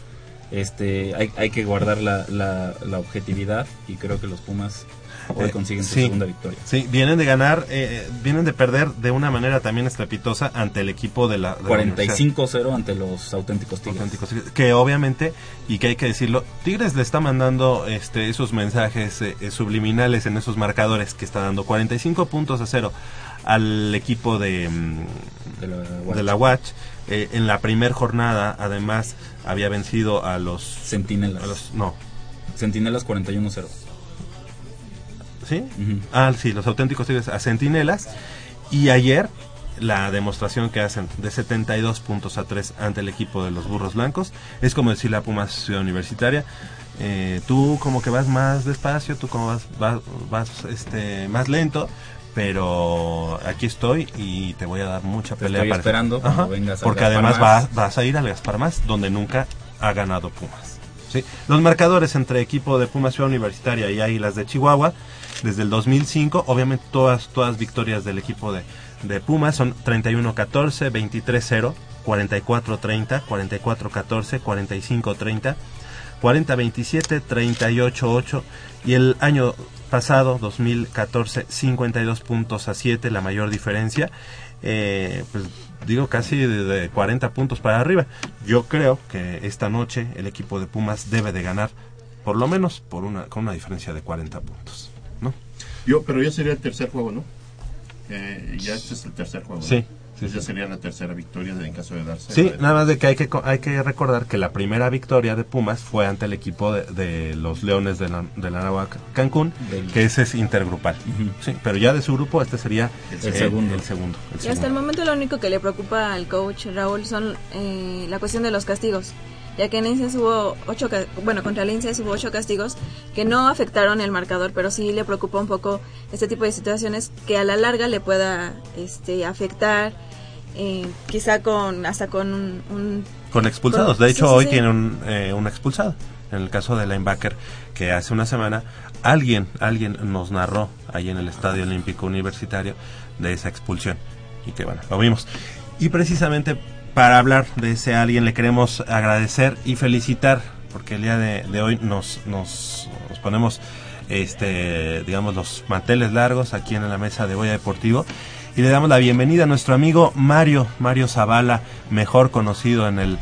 Este, hay, hay que guardar la, la, la objetividad y creo que los Pumas hoy Eh, consiguen su sí, segunda victoria. Sí, vienen de ganar, eh, vienen de perder de una manera también estrepitosa ante el equipo de la, de la Universidad. 45-0 ante los auténticos Tigres. Auténticos que obviamente y que hay que decirlo Tigres le está mandando este esos mensajes eh, eh, subliminales en esos marcadores que está dando 45 puntos a cero al equipo de mm, De la Watch. de la Watch Eh, en la primer jornada además había vencido a los Centinelas. a los- no Centinelas 41-0. ¿Sí? Ah, sí, los auténticos tigres a Centinelas. Y ayer, la demostración que hacen de 72 puntos a 3 ante el equipo de los burros blancos. Es como decir la Pumas Ciudad Universitaria. eh, tú como que vas más despacio, tú como vas, vas, vas, este, más lento. Pero aquí estoy y te voy a dar mucha Te pelea. estoy para- esperando cuando Ajá, vengas al Porque además Más. vas, vas a ir al Gaspar Más, donde nunca ha ganado Pumas. ¿sí? Los marcadores entre equipo de Pumas Ciudad Universitaria y Águilas de Chihuahua, desde el 2005, obviamente todas, todas victorias del equipo de, de Pumas son 31-14, 23-0, 44-30, 44-14, 45-30, 40-27, 38-8 y el año pasado, 2014, 52 puntos a 7, la mayor diferencia. Eh, pues digo casi de, de 40 puntos para arriba. Yo creo que esta noche el equipo de Pumas debe de ganar por lo menos por una con una diferencia de 40 puntos, ¿no? Yo, pero ya sería el tercer juego, ¿no? Eh, ya este es el tercer juego. ¿no? Sí, sí, ya sí. sería la tercera victoria en caso de darse. Sí, nada más de que hay que co- hay que recordar que la primera victoria de Pumas fue ante el equipo de, de los Leones de la, de la Anáhuac Cancún, Del- que ese es intergrupal. Sí, pero ya de su grupo este sería El segundo. El segundo. el Y hasta el momento lo único que le preocupa al coach Raúl son eh, la cuestión de los castigos. Ya que en Linces hubo ocho, bueno, contra Linces hubo ocho castigos que no afectaron el marcador, pero sí le preocupa un poco este tipo de situaciones que a la larga le pueda este, afectar, eh, quizá con hasta con un, un- Con expulsados. con- De hecho, sí, sí, hoy sí. tiene un, eh, un expulsado. En el caso de linebacker, que hace una semana alguien, alguien nos narró ahí en el Estadio Olímpico Universitario de esa expulsión. Y que bueno, lo vimos. Y precisamente para hablar de ese alguien le queremos agradecer y felicitar, porque el día de, hoy nos, nos, ponemos este digamos los manteles largos aquí en la mesa de Goya Deportivo. Y le damos la bienvenida a nuestro amigo Mario Mario Zavala mejor conocido en el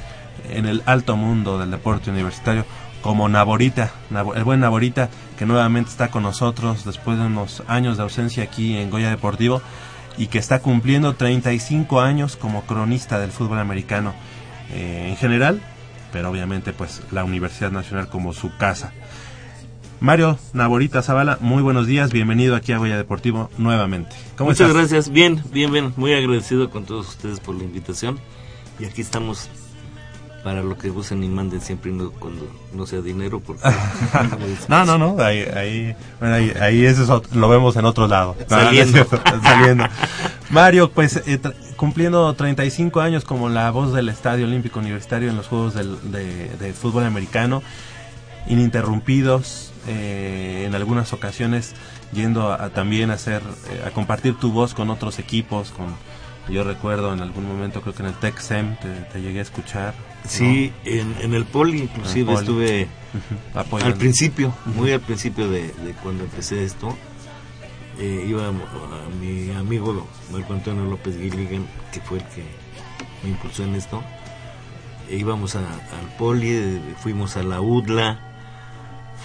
en el alto mundo del deporte universitario como Naborita Nabo- el buen Naborita que nuevamente está con nosotros después de unos años de ausencia aquí en Goya Deportivo y que está cumpliendo 35 años como cronista del fútbol americano eh, en general pero obviamente pues la Universidad Nacional como su casa. Mario Naborita Zavala, muy buenos días, bienvenido aquí a Goya Deportivo nuevamente. ¿Cómo Muchas gracias, bien, bien, bien, muy agradecido con todos ustedes por la invitación. Y aquí estamos para lo que gusten y manden siempre no, cuando no sea dinero porque (laughs) no no no ahí ahí, ahí, ahí eso lo vemos en otro lado. Saliendo. (laughs) saliendo. Mario pues eh, cumpliendo 35 años como la voz del Estadio Olímpico Universitario en los Juegos del, de, Fútbol Americano ininterrumpidos eh, en algunas ocasiones yendo a, también a hacer eh, a compartir tu voz con otros equipos con yo recuerdo en algún momento creo que en el TechSem te, te llegué a escuchar Sí, en, el Poli inclusive estuve al principio, muy al principio de, cuando empecé esto. Eh, iba a, mi amigo Marco Antonio López Gilligan, que fue el que me impulsó en esto. E íbamos al Poli, fuimos a la UDLA,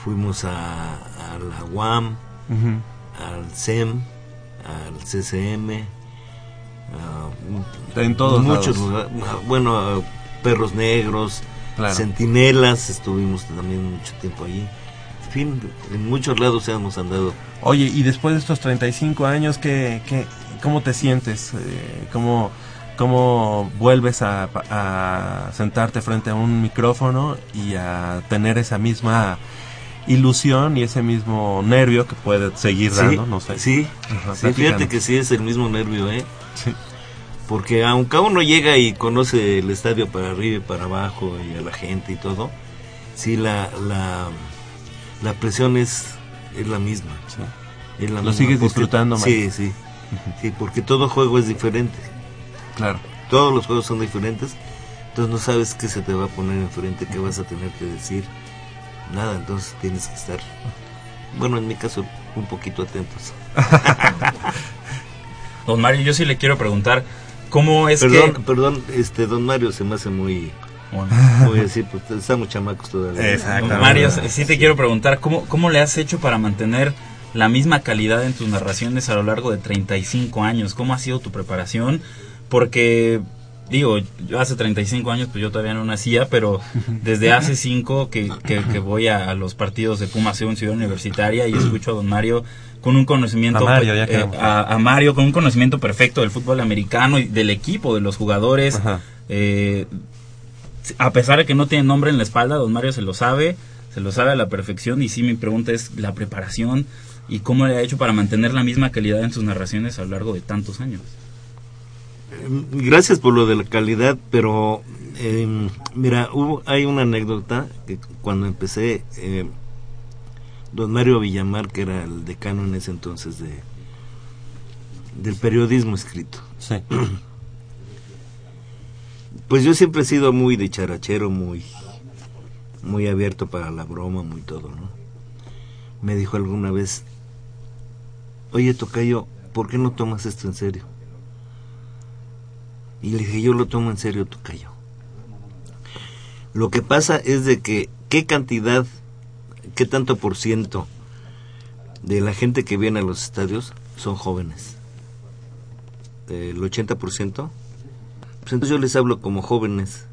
fuimos a, la UAM, al CEM, al CCM, en todos muchos lugares, bueno, Perros Negros, Centinelas, estuvimos también mucho tiempo allí. En fin, en muchos lados hemos andado. Oye, y después de estos 35 años, ¿qué, qué, ¿cómo te sientes? Eh, ¿cómo, ¿Cómo vuelves a, a, sentarte frente a un micrófono y a tener esa misma ilusión y ese mismo nervio que puede seguir dando? no sé. Sí, sí fíjate que sí es el mismo nervio, ¿eh? Sí porque aunque uno llega y conoce el estadio para arriba y para abajo y a la gente y todo, sí la, la, la presión es, es la misma. Lo sigues disfrutando más. Sí, sí, sí, porque todo juego es diferente. Claro. Todos los juegos son diferentes, entonces no sabes qué se te va a poner enfrente, qué vas a tener que decir. Nada, entonces tienes que estar, bueno, en mi caso, un poquito atentos. (laughs) Don Mario, yo sí le quiero preguntar, ¿Cómo es perdón, que...? Perdón, este, don Mario se me hace muy... Bueno. Voy a decir, pues estamos chamacos todavía. Exacto. Mario, sí te quiero preguntar, ¿cómo, ¿cómo le has hecho para mantener la misma calidad en tus narraciones a lo largo de 35 años? ¿Cómo ha sido tu preparación? Porque, digo, yo hace 35 años, pues yo todavía no nacía, pero desde hace (laughs) 5 que, que, voy a, los partidos de Puma en Ciudad Universitaria y escucho a don Mario con un conocimiento a Mario, eh, a, Mario, con un conocimiento perfecto del fútbol americano y del equipo, de los jugadores. Eh, a pesar de que no tiene nombre en la espalda, don Mario se lo sabe, se lo sabe a la perfección y sí mi pregunta es la preparación y cómo le ha hecho para mantener la misma calidad en sus narraciones a lo largo de tantos años. Gracias por lo de la calidad, pero em, mira, hubo, hay una anécdota que cuando empecé eh, don Mario Villamar, que era el decano en ese entonces de del periodismo escrito. Sí. (clears throat) Pues yo siempre he sido muy dicharachero, muy muy abierto para la broma, muy todo, ¿no? Me dijo alguna vez, "Oye, Tocayo, ¿por qué no tomas esto en serio?" Y le dije, "Yo lo tomo en serio, Tocayo." Lo que pasa es de que qué cantidad ¿qué tanto por ciento de la gente que viene a los estadios son jóvenes? ¿El 80%? Pues entonces yo les hablo como jóvenes.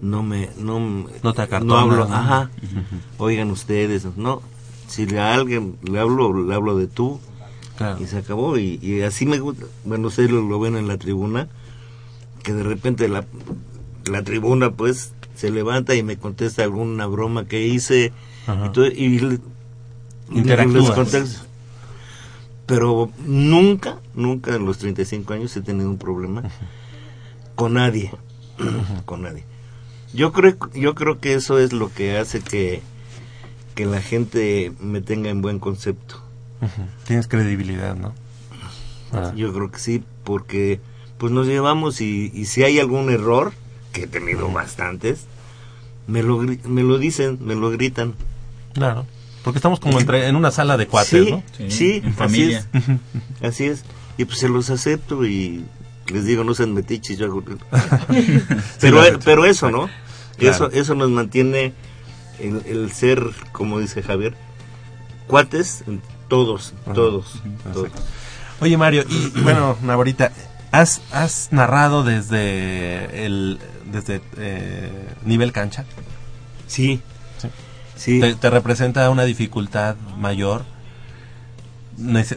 No me... No, no te No hablo, ajá. Oigan ustedes, no. Si a alguien le hablo, le hablo de tú. Y se acabó. Y, así me gusta. Bueno, ustedes lo, ven en la tribuna. Que de repente la, la tribuna, pues, se levanta y me contesta alguna broma que hice y, pero nunca, nunca en los 35 años he tenido un problema con nadie, (clears throat) con nadie. Yo creo, yo creo que eso es lo que hace que, que la gente me tenga en buen concepto. Tienes credibilidad, ¿no? Yo creo que sí, porque pues nos llevamos y, y si hay algún error, que he tenido bastantes, me lo, me lo dicen, me lo gritan. Claro. Porque estamos como entre, en una sala de cuates, ¿no? Sí, en familia. (laughs) Así es. Y pues se los acepto y les digo, no sean metiches, yo (laughs) (laughs) pero, pero eso, ¿no? Eso, eso nos mantiene el, ser, como dice Javier, cuates, todos, todos, todos. Oye Mario, y bueno, Navarita, ¿has, has narrado desde el desde eh, nivel cancha? Sí, Sí. Te, representa una dificultad mayor?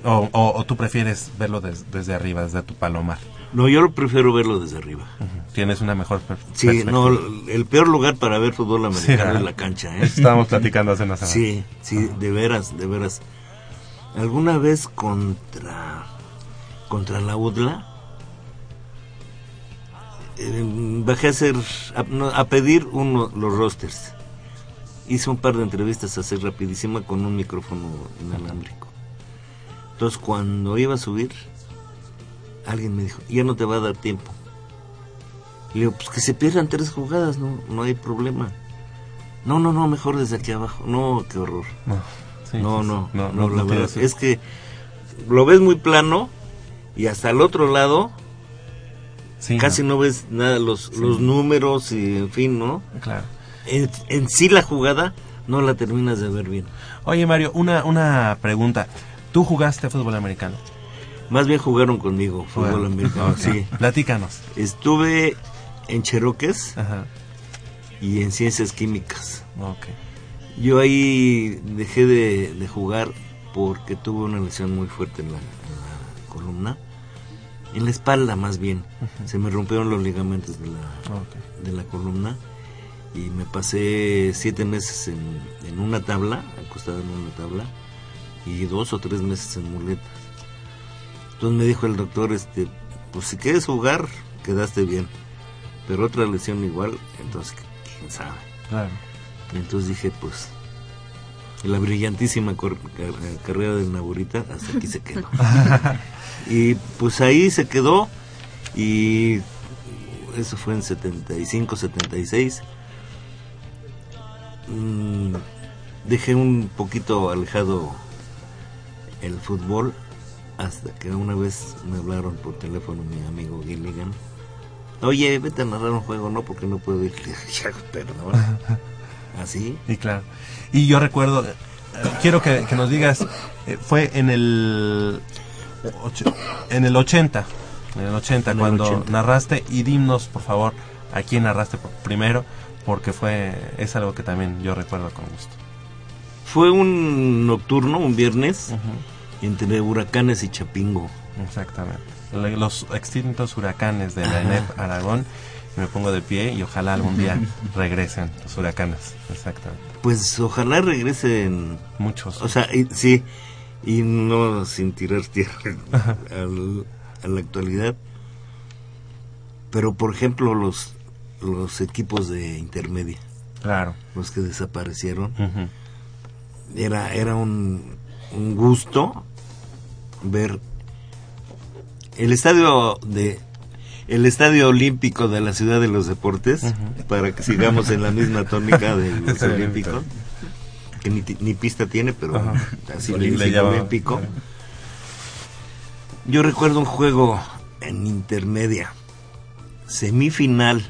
O, tú prefieres verlo desde arriba, desde tu palomar? No, yo lo prefiero verlo desde arriba. Tienes una mejor perspectiva. Sí, no, el peor lugar para ver fútbol americano es la cancha. ¿eh? Estábamos platicando hace una semana. Sí, sí, de veras, de veras. ¿Alguna vez contra contra la UDLA? Bajé a hacer a, pedir uno los rosters. Hice un par de entrevistas así rapidísima con un micrófono inalámbrico. Entonces cuando iba a subir, alguien me dijo, ya no te va a dar tiempo. Le digo, pues que se pierdan tres jugadas, no, no hay problema. No, no, no, mejor desde aquí abajo. No, qué horror. No, no, no, no, la verdad es que lo ves muy plano y hasta el otro lado casi no. ves nada, los, los números y en fin, ¿no? Claro. En, en, sí la jugada no la terminas de ver bien. Oye Mario, una, una pregunta. ¿Tú jugaste fútbol americano? Más bien jugaron conmigo, fútbol americano, sí. Platícanos. Estuve en Cheroques y en Ciencias Químicas. Okay. Yo ahí dejé de, jugar porque tuve una lesión muy fuerte en la, columna, en la espalda más bien. Se me rompieron los ligamentos de la, de la columna y me pasé siete meses en, en una tabla, acostado en una tabla, y dos o tres meses en muletas. Entonces me dijo el doctor, este, pues si quieres jugar, quedaste bien. Pero otra lesión igual, entonces quién sabe. Claro. entonces dije, pues, la brillantísima carrera del Naburita, hasta aquí se quedó. (laughs) y pues ahí se quedó y eso fue en 75, 76. Mm, dejé un poquito alejado el fútbol hasta que una vez me hablaron por teléfono mi amigo Gilligan. Oye, vete a narrar un juego, no, porque no puedo ir. (laughs) Perdón. Así. Y claro. Y yo recuerdo, eh, quiero que, nos digas, eh, fue en el en el 80, en el 80 cuando narraste y dimnos, por favor, a quién narraste primero, porque fue es algo que también yo recuerdo con gusto. Fue un nocturno, un viernes, entre huracanes y Chapingo. Exactamente. Los extintos huracanes de la ENEP Aragón. Me pongo de pie y ojalá algún día (laughs) regresen los huracanes. Exactamente. Pues ojalá regresen. Muchos. O sea, sí, y no sin tirar tierra (laughs) a la actualidad. Pero por ejemplo, los, los equipos de intermedia. Claro. Los que desaparecieron era, era un, un gusto ver el estadio de el estadio olímpico de la ciudad de los deportes para que sigamos en la misma tónica de (laughs) los olímpicos que ni, ni, pista tiene pero así le dice olímpico yo recuerdo un juego en intermedia semifinal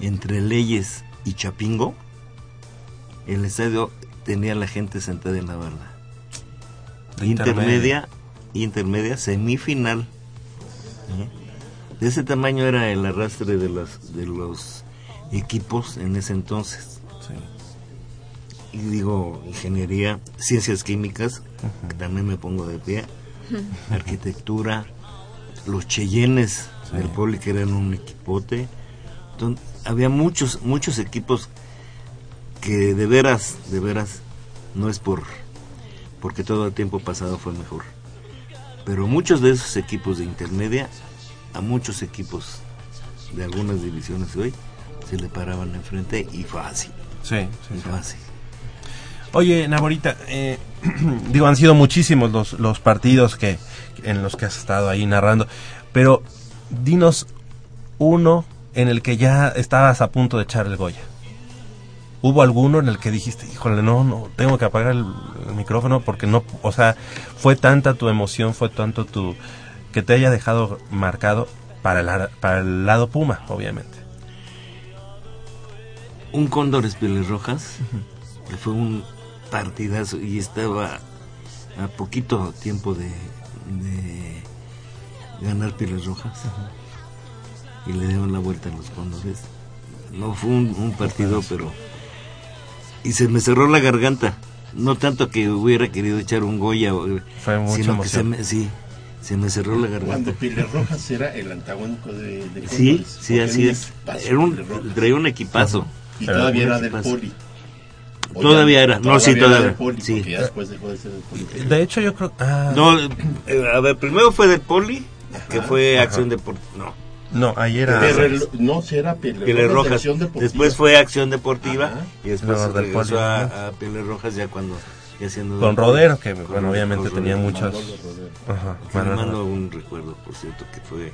entre Leyes y Chapingo el estadio tenía la gente sentada en la barda. Intermedia, intermedia, semifinal. ¿Eh? De ese tamaño era el arrastre de los, de los equipos en ese entonces. Y digo, ingeniería, ciencias químicas, que también me pongo de pie, arquitectura, los Cheyennes del Poli, que eran un equipote. Entonces, había muchos, muchos equipos que de veras, de veras, no es por porque todo el tiempo pasado fue mejor. Pero muchos de esos equipos de intermedia, a muchos equipos de algunas divisiones de hoy, se le paraban enfrente y fácil. Sí, sí, fácil. Oye, Naborita, eh, (clears throat) digo, han sido muchísimos los, los partidos que en los que has estado ahí narrando, pero dinos uno en el que ya estabas a punto de echar el Goya. ¿Hubo alguno en el que dijiste, híjole, no, no, tengo que apagar el, micrófono porque no, o sea, fue tanta tu emoción, fue tanto tu, que te haya dejado marcado para el, para el lado Puma, obviamente? Un Cóndores Pieles Rojas, que fue un partidazo y estaba a poquito tiempo de, ganar Pieles Rojas. Y le dieron la vuelta a los Cóndores. No fue un partido, pero y se me cerró la garganta. No tanto que hubiera querido echar un Goya, Fue mucha sino que se me, sí, se me cerró la garganta. Cuando Pieles Rojas era el antagónico de, de Sí, Cóndores, sí, así es. Era un, traía un equipazo. Y todavía era del poli. Todavía era, no, sí, todavía. del poli, sí. porque ya después dejó de ser del poli. De hecho, yo creo. Ah, No, eh, a ver, primero fue del Poli, que fue Ajá. Acción Deportiva. No. no, ahí era. Pero- no, si era Pieles Pieles Rojas de Rojas. Acción Deportiva. Después fue Acción Deportiva Ajá. y después del regresó Poli, a, a Pieles Rojas ya cuando ya siendo Con. Rodero, que Con bueno, obviamente tenía Rodero. Rodero. Ajá, mando un recuerdo, por cierto, que fue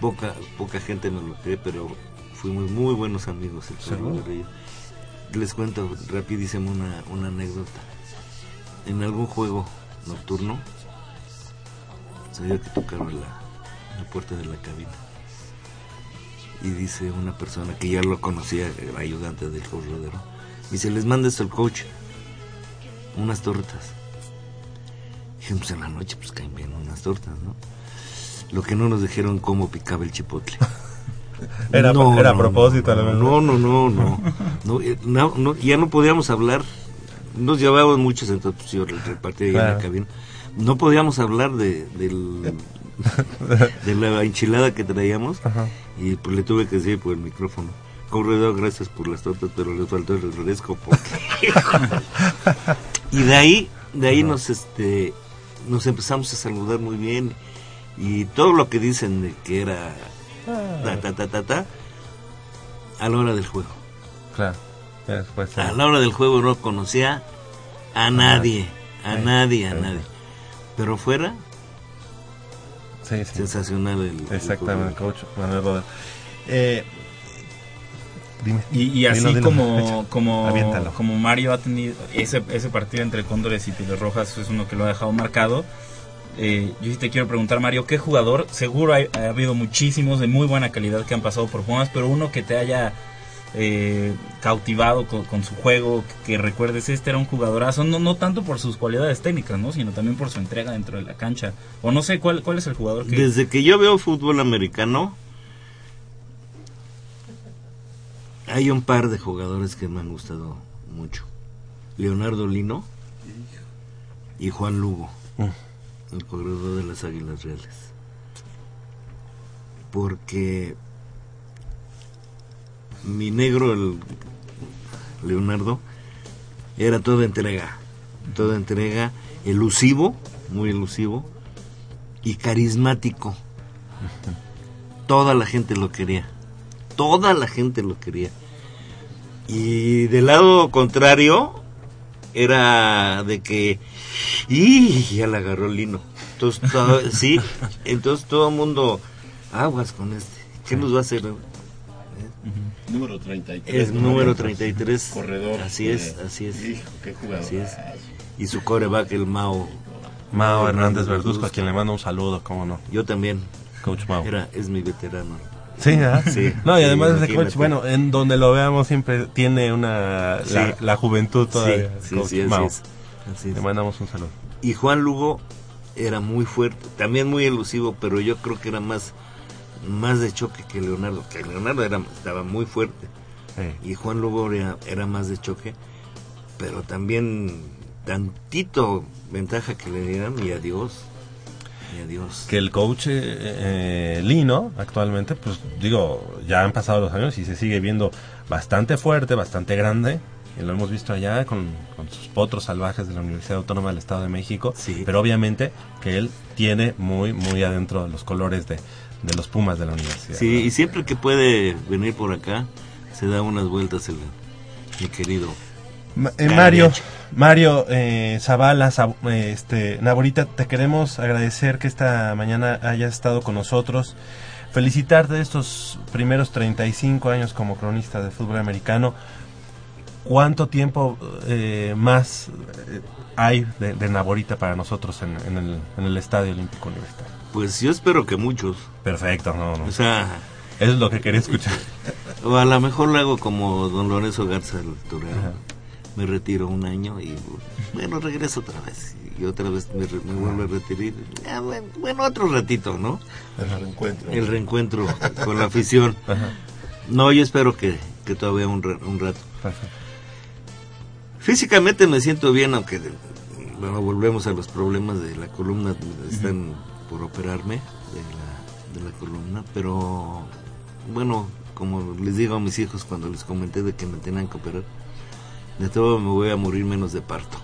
poca poca gente no lo cree, pero fuimos muy buenos amigos el. Rodero y yo. Les cuento rapidísimo una, anécdota. En algún juego nocturno se que tocaron la, puerta de la cabina. Y dice una persona que ya lo conocía, ayudante del coach Rodero, dice, les manda esto el coach, unas tortas. Dijimos en la noche, pues caen bien unas tortas, ¿no? Lo que no nos dijeron cómo picaba el chipotle. (laughs) (laughs) Era- era a propósito. No, no, no, no. No, eh, no, no, ya no podíamos hablar. Nos llevábamos muchos, entonces pues, yo repartí ahí en Claro. la cabina. No podíamos hablar de, del, (laughs) de la enchilada que traíamos Ajá. y pues le tuve que decir por el micrófono. Corredor, gracias por las tortas, pero les faltó el refresco. porque-". (laughs) y de ahí, de ahí nos, este, nos empezamos a saludar muy bien y todo lo que dicen de que era ta, ta, ta, ta, ta, a la hora del juego. Claro. A la hora del juego no conocía a nadie, a Sí. nadie, a Sí. nadie. Pero fuera, Sí, sí. sensacional el... el Exactamente, juego. coach Manuel. Eh, dime. Y, y así Dilo, dilo. como, (laughs) como, como Mario ha tenido ese, ese partido entre Cóndores y Pieles Rojas es uno que lo ha dejado marcado. Eh, yo sí te quiero preguntar, Mario, ¿qué jugador? Seguro hay- ha, habido muchísimos de muy buena calidad que han pasado por Pumas, pero uno que te haya eh, cautivado con, con su juego, que, que recuerdes, este era un jugadorazo, no, no tanto por sus cualidades técnicas, ¿no? sino también por su entrega dentro de la cancha. O no sé cuál, cuál es el jugador que... Desde que yo veo fútbol americano, hay un par de jugadores que me han gustado mucho. Leonardo Lino y Juan Lugo, Mm. El corredor de las Águilas Reales. Porque mi negro, el Leonardo, era toda entrega, toda entrega, elusivo, muy elusivo y carismático. Toda la gente lo quería, toda la gente lo quería. Y del lado contrario era de que y ya la agarró el Lino. Entonces, todo- (laughs) sí, entonces todo el mundo aguas con este. ¿Qué nos va a hacer? Número 33. Es número 33. Corredor. Así es, Eh, así es. hijo, qué jugador. Así es. Y su coreback, el Mao. Mao Hernández Verduzco, a quien le mando un saludo, cómo no. Yo también. Coach Mao. Era, es mi veterano. Sí, ¿ah? Sí. No, y Sí, además ese imagínate. coach, bueno, en donde lo veamos siempre tiene una Sí. la, la juventud todavía. Sí, sí, coach sí, así Mao. es. Así es. Le mandamos un saludo. Y Juan Lugo era muy fuerte, también muy elusivo, pero yo creo que era más, más de choque que Leonardo. Que Leonardo era, estaba muy fuerte. Y Juan Lugo era, era más de choque, pero también tantito ventaja que le dieran y adiós. Y adiós. Que el coach eh, eh, Lino, actualmente, pues digo, ya han pasado los años y se sigue viendo bastante fuerte, bastante grande. Y lo hemos visto allá con, con sus potros salvajes de la Universidad Autónoma del Estado de México. Pero obviamente que él tiene muy, muy adentro los colores de, de los Pumas de la universidad. Sí, y siempre que puede venir por acá, se da unas vueltas el, mi querido. Ma- eh. Mario, Mario eh, Zavala, Zab- eh, este, Naborita, te queremos agradecer que esta mañana hayas estado con nosotros. Felicitarte de estos primeros 35 años como cronista de fútbol americano. ¿Cuánto tiempo eh, más eh, hay de, de Naborita para nosotros en, en el, en el Estadio Olímpico Universitario? Pues yo espero que muchos. Perfecto, no, no. O sea, Eso es lo que quería escuchar. O a lo mejor lo hago como don Lorenzo Garza, el torero. Ajá. Me retiro un año y bueno, regreso otra vez. Y otra vez me, me vuelvo a retirar. Bueno, bueno, otro ratito, ¿no? El reencuentro. El reencuentro con la afición. No, yo espero que, que todavía un, un rato. Físicamente me siento bien, aunque bueno, volvemos a los problemas de la columna, están por operarme de la, de la columna, pero bueno, como les digo a mis hijos cuando les comenté de que me tenían que operar, de todo me voy a morir menos de parto.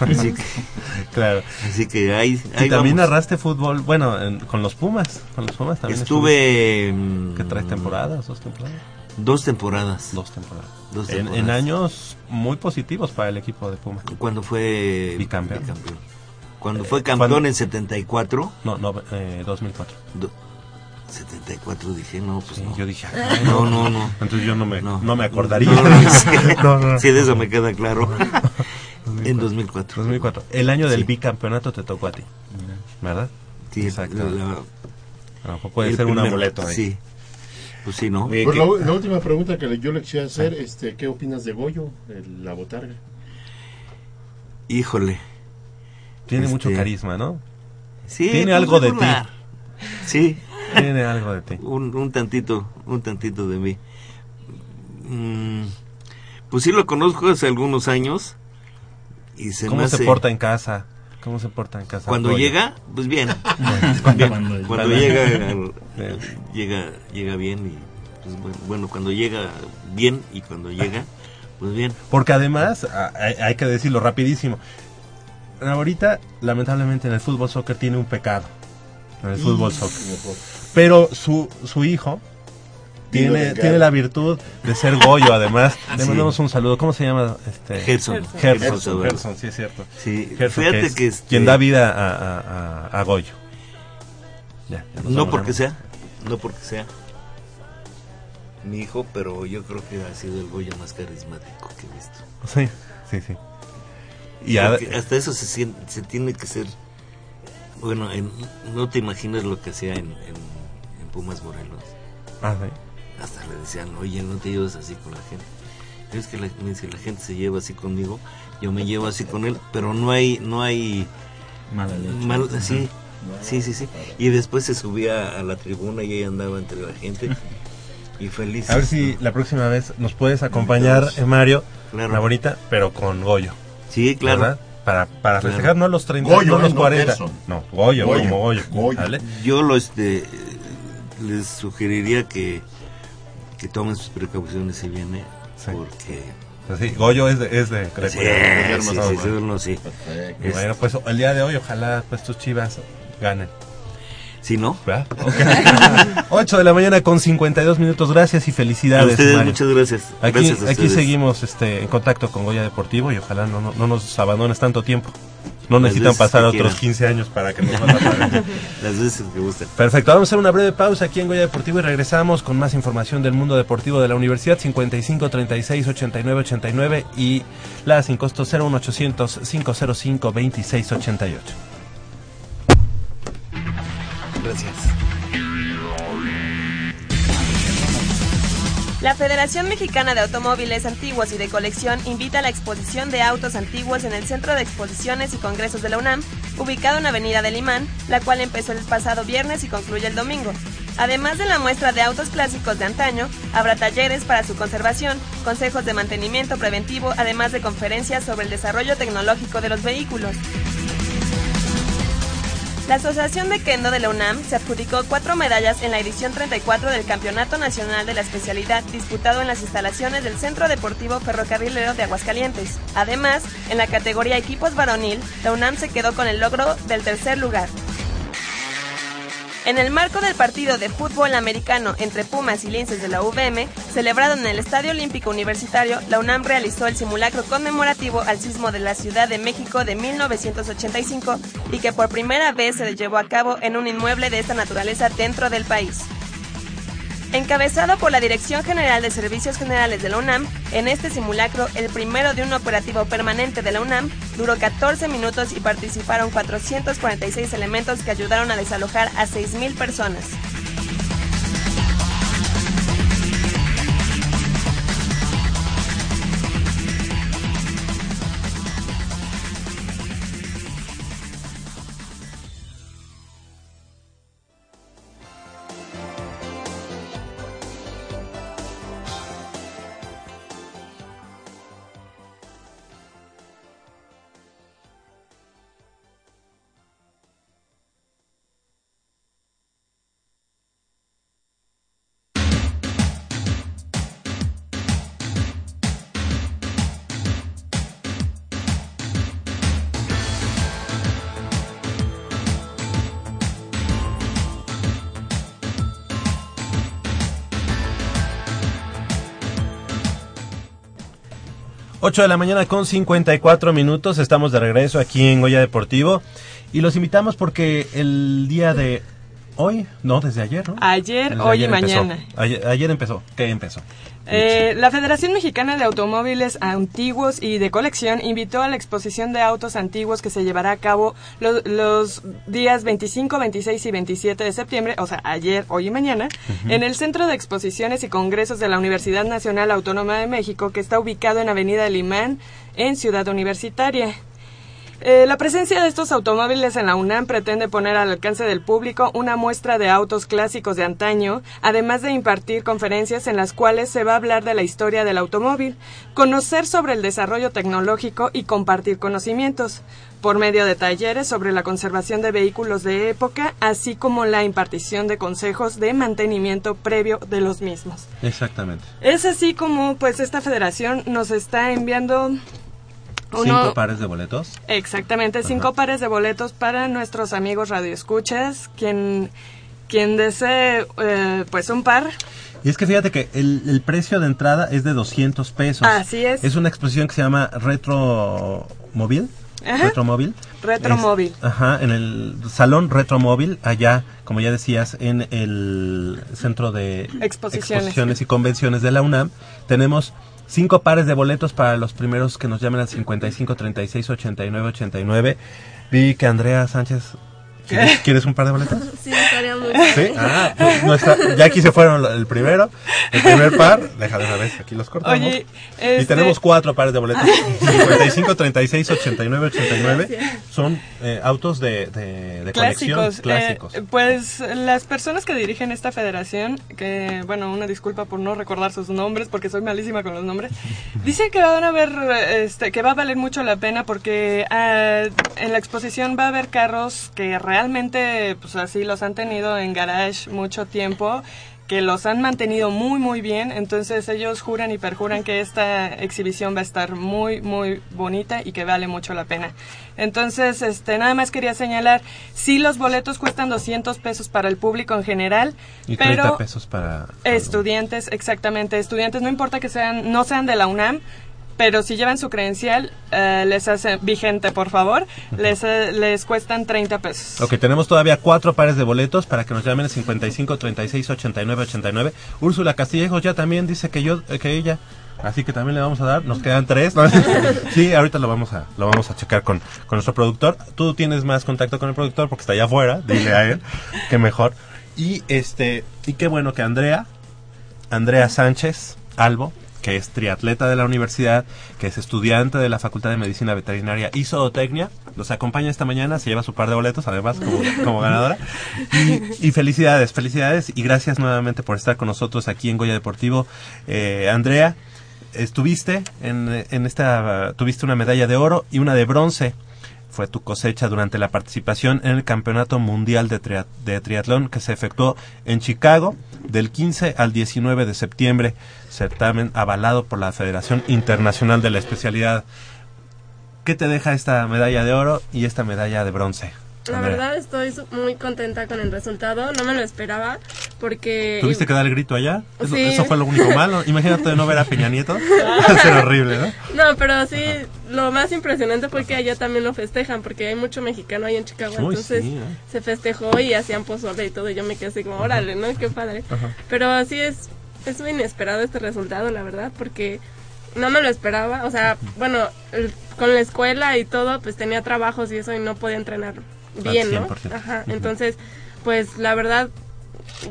Así que, (laughs) claro. así que ahí, Y también vamos. narraste fútbol, bueno, en- con los Pumas. Con los Pumas también. Estuve. ¿Qué tres temporadas? ¿Dos temporadas? Dos temporadas. Dos temporadas. En- En, años muy positivos para el equipo de Pumas. Cuando fue bicampeón. Cuando fue campeón en 74. No, no, eh, 2004. Do- 74 dije, no, pues Sí, no. yo dije, no, ay, no, no. no. Entonces yo no me- no me acordaría. No, no, sí. (laughs) No, no. De eso me queda claro. en 2004. 2004. El año del Sí. bicampeonato te tocó a ti. ¿Verdad? Sí, exacto. la- la- A lo mejor puede ser un amuleto ahí. Sí. Pues sí, ¿no? Pues la, la última pregunta que yo le quisiera hacer, este, ¿qué opinas de Goyo, el- la botarga? Híjole. Tiene Este, mucho carisma, ¿no? Sí, Tiene pues, algo de ti. Sí. Tiene algo de ti. Un, un tantito, un tantito de mí. Mm, pues sí lo conozco hace algunos años. Y se ¿Cómo me se porta en casa? ¿Cómo se porta en casa? Cuando llega, pues bien. (laughs) Bueno, Bien. cuando- Cuando, llega, llega, llega bien y pues, bueno, bueno, cuando llega bien y cuando llega, pues bien. Porque además, a- hay, hay que decirlo rapidísimo, ahorita lamentablemente en el fútbol soccer tiene un pecado. En el fútbol soccer. Pero su, su hijo tiene, tiene la virtud de ser Goyo, además. (laughs) Le Sí. mandamos un saludo. ¿Cómo se llama? Este? Gerson. Gerson, Gerson. Gerson, sí es cierto. Sí, Gerson, fíjate que, es que este- quien da vida a, a, a- a Goyo. Ya, ya nos No porque sea, no porque sea mi hijo, pero yo creo que ha sido el Goya más carismático que he visto. Sí, sí, sí. Y a- hasta eso se, sien- se tiene que ser. Bueno, en- no te imaginas lo que hacía en, en- en Pumas Morelos. Ah, sí. Hasta le decían, oye, no te llevas así con la gente. Es que la, me dice, la gente se lleva así conmigo, yo me llevo así con él, pero no hay, no hay Mala leche. mal- sí, sí, sí, sí. Y después se subía a la tribuna y ahí andaba entre la gente (laughs) y feliz. A ver si la próxima vez nos puedes acompañar, eh, Mario, Claro. la bonita, pero con Goyo. Sí, claro. ¿Verdad? Para, para Claro. festejar no los 30, Goyo, no los ¿eh? No 40. Gerson. No, Goyo, Goyo. como Goyo. ¿vale? Yo lo este les sugeriría que que tomen sus precauciones si viene porque sí, Goyo es de, es de Sí, Greco. sí, sí, sí, uno sí. Bueno, pues el día de hoy ojalá pues tus chivas ganen. Si no, ¿verdad? 8 (laughs) de la mañana con 52 minutos. Gracias y felicidades. A ustedes, Mario. muchas gracias. Aquí, Gracias a aquí seguimos este, en contacto con Goya Deportivo y ojalá no, no, no nos abandones tanto tiempo. No Las necesitan pasar otros quieran. 15 años para que nos (laughs) vuelvan a pagar. Las veces que gusten. Perfecto, vamos a hacer una breve pausa aquí en Goya Deportivo y regresamos con más información del mundo deportivo de la universidad 55 36 89 89 y la sin costo 01800 505 26 88. Gracias. La Federación Mexicana de Automóviles Antiguos y de Colección invita a la exposición de autos antiguos en el Centro de Exposiciones y Congresos de la UNAM, ubicado en Avenida del Imán, la cual empezó el pasado viernes y concluye el domingo. Además de la muestra de autos clásicos de antaño, habrá talleres para su conservación, consejos de mantenimiento preventivo, además de conferencias sobre el desarrollo tecnológico de los vehículos. La Asociación de Kendo de la UNAM se adjudicó cuatro medallas en la edición 34 del Campeonato Nacional de la Especialidad disputado en las instalaciones del Centro Deportivo Ferrocarrilero de Aguascalientes. Además, en la categoría equipos varonil, la UNAM se quedó con el logro del tercer lugar. En el marco del partido de fútbol americano entre Pumas y Linces de la UVM, celebrado en el Estadio Olímpico Universitario, la UNAM realizó el simulacro conmemorativo al sismo de la Ciudad de México de 1985 y que por primera vez se llevó a cabo en un inmueble de esta naturaleza dentro del país. Encabezado por la Dirección General de Servicios Generales de la UNAM, en este simulacro, el primero de un operativo permanente de la UNAM, duró 14 minutos y participaron 446 elementos que ayudaron a desalojar a 6.000 personas. 8 de la mañana con 54 minutos. Estamos de regreso aquí en Goya Deportivo. Y los invitamos porque el día de hoy, no, desde ayer, ¿no? Ayer, Desde hoy y empezó. mañana. Ayer, ayer empezó. ¿Qué empezó? Eh, la Federación Mexicana de Automóviles Antiguos y de Colección invitó a la exposición de autos antiguos que se llevará a cabo los, los días 25, 26 y 27 de septiembre, o sea, ayer, hoy y mañana, en el Centro de Exposiciones y Congresos de la Universidad Nacional Autónoma de México, que está ubicado en Avenida Limán, en Ciudad Universitaria. Eh, la presencia de estos automóviles en la UNAM pretende poner al alcance del público una muestra de autos clásicos de antaño, además de impartir conferencias en las cuales se va a hablar de la historia del automóvil, conocer sobre el desarrollo tecnológico y compartir conocimientos, por medio de talleres sobre la conservación de vehículos de época, así como la impartición de consejos de mantenimiento previo de los mismos. Exactamente. Es así como pues esta federación nos está enviando uno, Cinco pares de boletos. Exactamente, cinco pares de boletos para nuestros amigos radioescuchas. Quien, quien desee, eh, pues un par. Y es que fíjate que el, el precio de entrada es de 200 pesos. Así es. Es una exposición que se llama Retro Móvil. Ajá. Retromóvil. Retromóvil. Es- Ajá, en el Salón Retromóvil, allá, como ya decías, en el Centro de Exposiciones. y Convenciones de la UNAM. Tenemos cinco pares de boletos para los primeros que nos llamen al 55 36 89 89. Vi que Andrea Sánchez. ¿Quieres, (laughs) ¿quieres un par de boletos? Sí, estaría muy ¿Sí? Ah, pues no está- ya aquí se fueron el primero, el primer par, déjame una vez, aquí los cortamos. Oye, Y este- tenemos cuatro pares de boletos, 55, 36, 89, 89. Son eh, autos de, de, de colección clásicos. clásicos. Eh, pues las personas que dirigen esta federación, que bueno, una disculpa por no recordar sus nombres porque soy malísima con los nombres, (laughs) dicen que van a ver, eh, este, que va a valer mucho la pena porque ah, en la exposición va a haber carros que realmente, pues así los han tenido en garage mucho tiempo que los han mantenido muy muy bien, entonces ellos juran y perjuran que esta exhibición va a estar muy muy bonita y que vale mucho la pena. Entonces, este nada más quería señalar, sí los boletos cuestan 200 pesos para el público en general, y 30 pero pesos para... estudiantes, exactamente, estudiantes no importa que sean no sean de la UNAM, pero si llevan su credencial, eh, les hace vigente, por favor, les, eh, les cuestan 30 pesos. Ok, tenemos todavía cuatro pares de boletos para que nos llamen al 55, 36, 89, 89. Úrsula Castillejos ya también dice que yo, eh, que ella, así que también le vamos a dar, nos quedan tres. ¿no? (laughs) sí, ahorita lo vamos a, lo vamos a checar con, con nuestro productor. Tú tienes más contacto con el productor porque está allá afuera, dile a él, que mejor. Y este, y qué bueno que Andrea, Andrea Sánchez Albo, que es triatleta de la universidad, que es estudiante de la Facultad de Medicina Veterinaria y Zootecnia, nos acompaña esta mañana, se lleva su par de boletos, además, como, (laughs) como ganadora. Y, y felicidades, felicidades, y gracias nuevamente por estar con nosotros aquí en Goya Deportivo. Eh, Andrea, estuviste en, en esta, tuviste una medalla de oro y una de bronce fue tu cosecha durante la participación en el Campeonato Mundial de, Tria- de Triatlón que se efectuó en Chicago del 15 al 19 de septiembre, certamen avalado por la Federación Internacional de la Especialidad. ¿Qué te deja esta medalla de oro y esta medalla de bronce? La verdad estoy muy contenta con el resultado, no me lo esperaba porque... ¿Tuviste que dar el grito allá? Eso, Sí. eso fue lo único malo. (laughs) Imagínate no ver a Peña Nieto. (laughs) Va ser horrible, ¿no? No, pero sí, lo más impresionante fue que allá también lo festejan, porque hay mucho mexicano ahí en Chicago, Uy, entonces sí, ¿eh? se festejó y hacían pozole y todo, y yo me quedé así como, órale, ¿no? Qué padre. Ajá. Pero sí es, es muy inesperado este resultado, la verdad, porque no me lo esperaba, o sea, bueno, el- con la escuela y todo, pues tenía trabajos y eso y no podía entrenar bien, ¿no? 100%. Ajá, entonces, pues la verdad,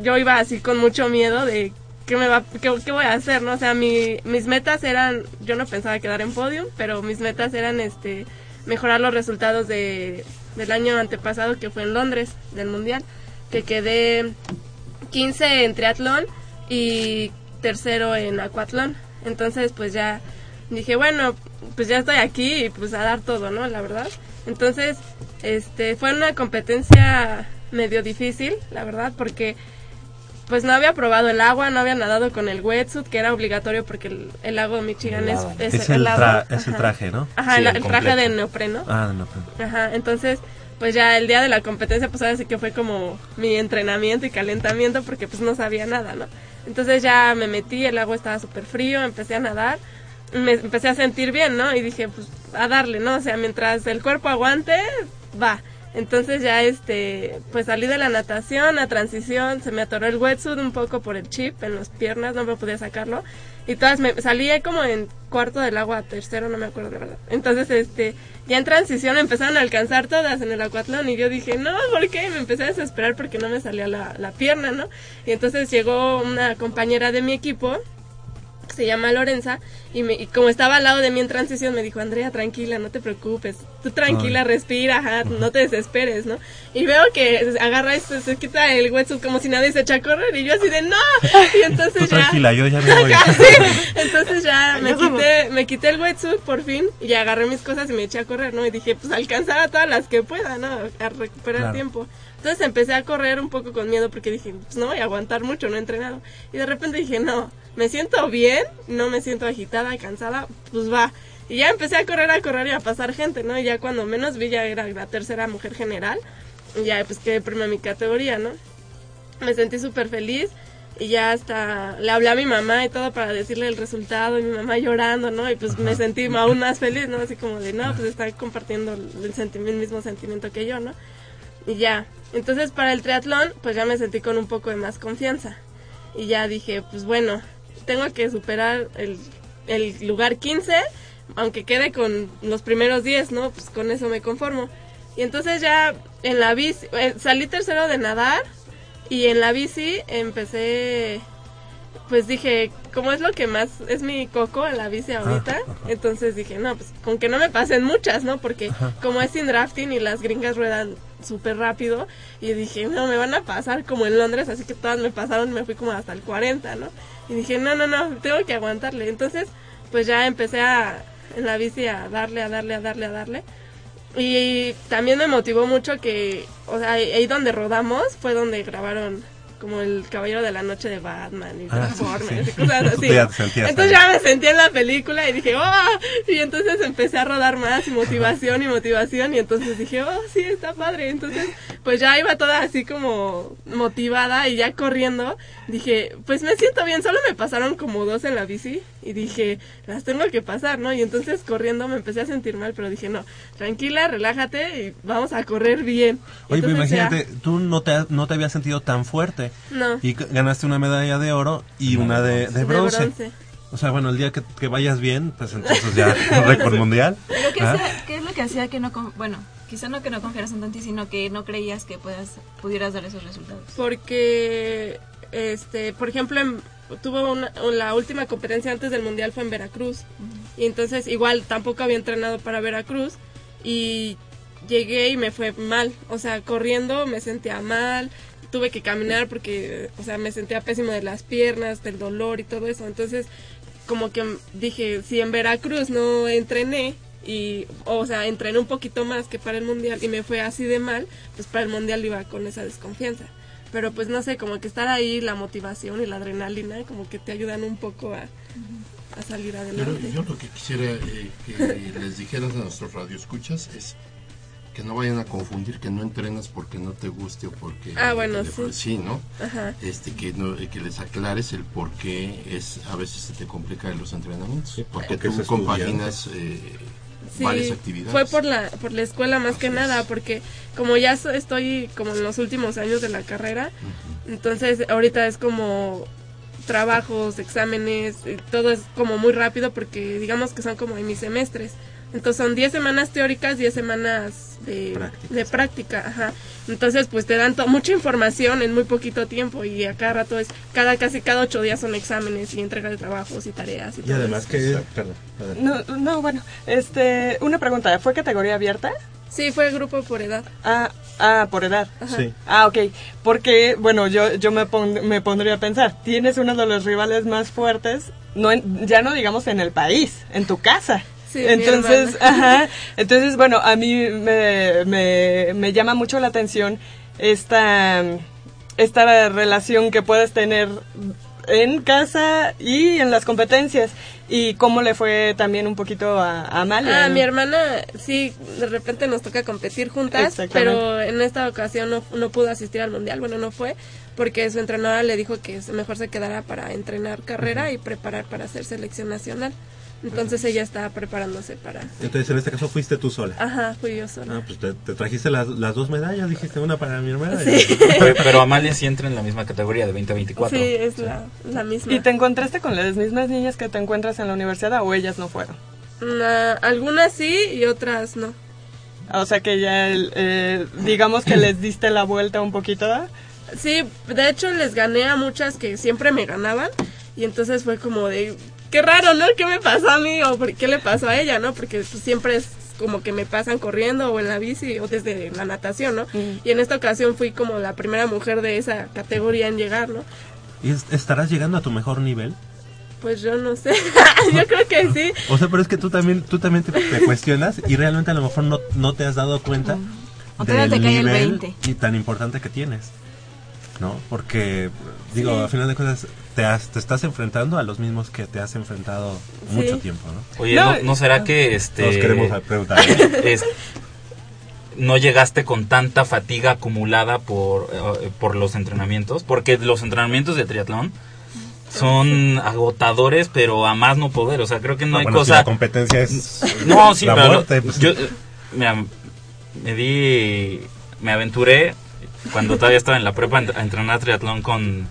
yo iba así con mucho miedo de qué me va, qué, qué voy a hacer, ¿no? O sea, mi, mis metas eran, yo no pensaba quedar en podium, pero mis metas eran, este, mejorar los resultados de, del año antepasado que fue en Londres, del mundial, que quedé 15 en triatlón y tercero en acuatlón. Entonces, pues ya dije, bueno, pues ya estoy aquí y pues a dar todo, ¿no? La verdad. Entonces, este, fue una competencia medio difícil, la verdad, porque pues no había probado el agua, no había nadado con el wetsuit, que era obligatorio porque el, el lago Michigan es, es, Es el, tra- es el Ajá. traje, ¿no? Ajá, el, el traje de neopreno. Ah, de neopreno. Ajá, entonces, pues ya el día de la competencia, pues ahora sí que fue como mi entrenamiento y calentamiento porque pues no sabía nada, ¿no? Entonces ya me metí, el agua estaba súper frío, empecé a nadar, me empecé a sentir bien, ¿no? Y dije, pues a darle, ¿no? O sea, mientras el cuerpo aguante, va. Entonces ya este, pues salí de la natación, a transición, se me atoró el wetsuit un poco por el chip en las piernas, no me podía sacarlo. Y todas me salí como en cuarto del agua, tercero, no me acuerdo de verdad. Entonces, este, ya en transición empezaron a alcanzar todas en el acuatlón y yo dije, no, ¿por qué? Me empecé a desesperar porque no me salía la, la pierna, ¿no? Y entonces llegó una compañera de mi equipo se llama Lorenza, y, me, y como estaba al lado de mí en transición, me dijo, Andrea, tranquila, no te preocupes, tú tranquila, respira, ajá, no te desesperes, ¿no? Y veo que agarra esto, se quita el wetsuit como si nadie se echa a correr, y yo así de, no, y entonces Tú ya... tranquila, yo ya me (laughs) voy. entonces ya me quité, me quité el wetsuit por fin, y agarré mis cosas y me eché a correr, ¿no? Y dije, pues alcanzar a todas las que pueda, ¿no? A recuperar Claro. tiempo. Entonces empecé a correr un poco con miedo porque dije, pues no voy a aguantar mucho, no he entrenado. Y de repente dije, no, me siento bien, no me siento agitada, cansada, pues va. Y ya empecé a correr, a correr y a pasar gente, ¿no? Y ya cuando menos vi ya era la tercera mujer general. Y ya pues quedé prima en mi categoría, ¿no? Me sentí súper feliz y ya hasta le hablé a mi mamá y todo para decirle el resultado y mi mamá llorando, ¿no? Y pues me sentí aún más feliz, ¿no? Así como de, no, pues está compartiendo el, el mismo sentimiento que yo, ¿no? Y ya, entonces para el triatlón, pues ya me sentí con un poco de más confianza. Y ya dije, pues bueno, tengo que superar el, el lugar 15, aunque quede con los primeros 10, ¿no? Pues con eso me conformo. Y entonces ya en la bici, eh, salí tercero de nadar y en la bici empecé, pues dije, como es lo que más es mi coco en la bici ahorita, entonces dije, no, pues con que no me pasen muchas, ¿no? Porque Ajá. como es sin drafting y las gringas ruedan súper rápido, y dije, no, me van a pasar como en Londres, así que todas me pasaron, me fui como hasta el 40, ¿no? Y dije, no, no, no, tengo que aguantarle. Entonces, pues ya empecé a, en la bici a darle, a darle, a darle, a darle. Y también me motivó mucho que, o sea, ahí donde rodamos fue donde grabaron como el Caballero de la Noche de Batman y Ah, sí, Transformers sí. y cosas (laughs) así. Ya Entonces ya me sentí en la película y dije, ¡oh! Y entonces empecé a rodar más y motivación y motivación y entonces dije, ¡oh, sí, está padre! Entonces, pues ya iba toda así como motivada y ya corriendo, dije, pues me siento bien, solo me pasaron como dos en la bici y dije, las tengo que pasar, ¿no? Y entonces corriendo me empecé a sentir mal, pero dije, no, tranquila, relájate y vamos a correr bien. Oye, pero Entonces ya- imagínate, tú no te, no te habías sentido tan fuerte. No. Y ganaste una medalla de oro y una de, de De bronce. bronce. O sea, bueno, el día que, que vayas bien, pues entonces ya (laughs) récord mundial. Pero ¿qué, ¿Ah? qué es lo que hacía que no, bueno, quizá no que no confiaras en ti, sino que no creías que puedas, pudieras dar esos resultados? porque este por ejemplo en- tuvo una, la última competencia antes del mundial fue en Veracruz y entonces igual tampoco había entrenado para Veracruz y llegué y me fue mal o sea corriendo me sentía mal tuve que caminar porque o sea me sentía pésimo de las piernas del dolor y todo eso. Entonces como que dije si en Veracruz no entrené y o sea entrené un poquito más que para el mundial y me fue así de mal pues para el mundial iba con esa desconfianza. Pero pues no sé como que estar ahí la motivación y la adrenalina como que te ayudan un poco a, a salir Pero adelante. yo lo que quisiera eh, que les dijeras a nuestros radioescuchas es que no vayan a confundir que no entrenas porque no te guste o porque Ah, bueno, sí. sí no Ajá. este que no eh, que les aclares el por qué es a veces se te complica en los entrenamientos porque porque tú compaginas eh, Sí, varias actividades. fue por la por la escuela más que nada porque como ya so- estoy como en los últimos años de la carrera entonces ahorita es como trabajos exámenes y todo es como muy rápido porque digamos que son como en mis semestres entonces son 10 semanas teóricas 10 semanas de de práctica ajá. entonces pues te dan mucha información en muy poquito tiempo y a cada rato es cada casi cada ocho días son exámenes y entrega de trabajos y tareas y, Y todo además eso. que... Perdón. No, no, bueno, este, una pregunta, ¿fue categoría abierta? Sí, fue grupo por edad. Ah, ah por edad. Ajá. Sí. Ah, ok. Porque, bueno, yo, yo me, pon- me pondría a pensar, tienes uno de los rivales más fuertes, no en- ya no digamos en el país, en tu casa. Sí, entonces, ajá, (laughs) entonces, bueno, a mí me, me, me llama mucho la atención esta, esta relación que puedes tener en casa y en las competencias y cómo le fue también un poquito a, a Amalia. Ah, ¿no? mi hermana, sí, de repente nos toca competir juntas, pero en esta ocasión no, no pudo asistir al mundial, bueno, no fue, porque su entrenadora le dijo que mejor se quedara para entrenar carrera y preparar para hacer selección nacional. Entonces ella estaba preparándose para... Entonces en este caso fuiste tú sola. Ajá, fui yo sola. Ah, pues te, te trajiste las, las dos medallas, dijiste una para mi hermana. Sí. Pero, (laughs) pero Amalia sí entra en la misma categoría de 20 a 24. Sí, es La, la misma. ¿Y te encontraste con las mismas niñas que te encuentras en la universidad o ellas no fueron? Na- algunas sí y otras no. O sea que ya, el, eh, digamos que les diste la vuelta un poquito. ¿verdad? Sí, de hecho les gané a muchas que siempre me ganaban y entonces fue como de, qué raro, ¿no? ¿Qué me pasó a mí o por qué le pasó a ella, ¿no? Porque pues, siempre es como que me pasan corriendo o en la bici o desde la natación, ¿no? Y en esta ocasión fui como la primera mujer de esa categoría en llegar, ¿no? ¿Y es- estarás llegando a tu mejor nivel? Pues yo no sé, (laughs) yo creo que sí. O sea, pero es que tú también, tú también te, te cuestionas y realmente a lo mejor no, no te has dado cuenta O todavía te cae el nivel 20. y tan importante que tienes. ¿No? Porque, digo, Sí. a final de cuentas, te, has- te estás enfrentando a los mismos que te has enfrentado mucho tiempo, ¿no? Oye, ¿no, no será que este Todos queremos preguntar. (laughs) es- no llegaste con tanta fatiga acumulada por, eh, por los entrenamientos? Porque los entrenamientos de triatlón son agotadores, pero a más no poder. O sea, creo que no, No, hay bueno, si cosa. la competencia es No, sí, la pero. muerte, pues. yo, mira, me di. Me aventuré cuando todavía estaba en la prepa a entrenar triatlón con.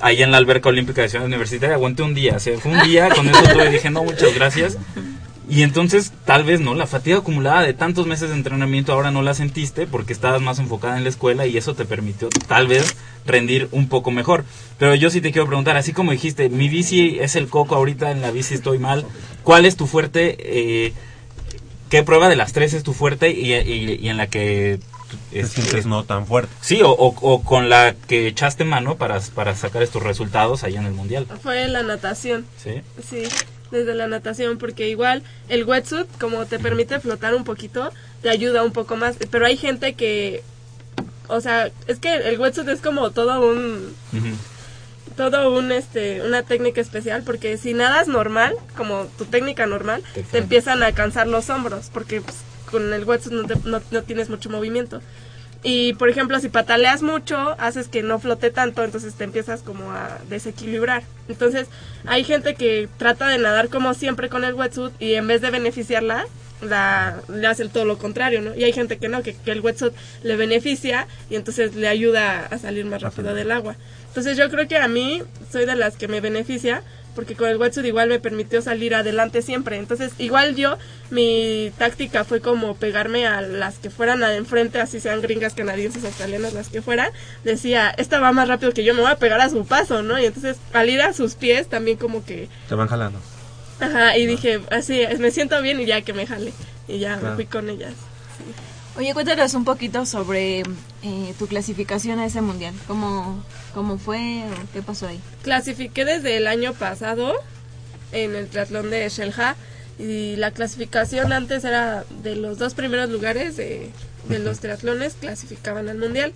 Ahí en la alberca olímpica de Ciudad Universitaria aguanté un día, fue un día, con eso tuve, dije, no, muchas gracias. Y entonces, tal vez, ¿no? La fatiga acumulada de tantos meses de entrenamiento ahora no la sentiste porque estabas más enfocada en la escuela y eso te permitió, tal vez, rendir un poco mejor. Pero yo sí te quiero preguntar, así como dijiste, mi bici es el coco, ahorita en la bici estoy mal, ¿cuál es tu fuerte? Eh, ¿Qué prueba de las tres es tu fuerte y, y- y en la que... Te este, sientes no tan fuerte. Sí, o, o- o con la que echaste mano para, para sacar estos resultados allá en el Mundial. Fue la natación. Sí. Sí, desde la natación, porque igual el wetsuit, como te permite flotar un poquito, te ayuda un poco más. Pero hay gente que, o sea, es que el wetsuit es como todo un, todo un, este, una técnica especial, porque si nadas normal, como tu técnica normal, Te te empiezan a cansar los hombros, porque pues, con el wetsuit no, te- no, no tienes mucho movimiento. Y por ejemplo, si pataleas mucho, haces que no flote tanto, entonces te empiezas como a desequilibrar. Entonces, hay gente que trata de nadar como siempre con el wetsuit y en vez de beneficiarla, la, le hace todo lo contrario, ¿no? Y hay gente que no, que, que el wetsuit le beneficia y entonces le ayuda a salir más rápido del agua. Entonces, yo creo que a mí soy de las que me beneficia porque con el wetsuit igual me permitió salir adelante siempre. Entonces, igual yo, mi táctica fue como pegarme a las que fueran a enfrente, así sean gringas, canadienses, australianas, las que fueran. Decía, esta va más rápido que yo, me voy a pegar a su paso, ¿no? Y entonces, al ir a sus pies, también como que, Te van jalando. ajá, y dije, así, me siento bien y ya que me jale. Y ya me fui con ellas. Oye, cuéntanos un poquito sobre eh, tu clasificación a ese mundial. ¿Cómo, ¿Cómo fue o qué pasó ahí? Clasifiqué desde el año pasado en el triatlón de Shelha y la clasificación antes era de los dos primeros lugares de, de los triatlones clasificaban al mundial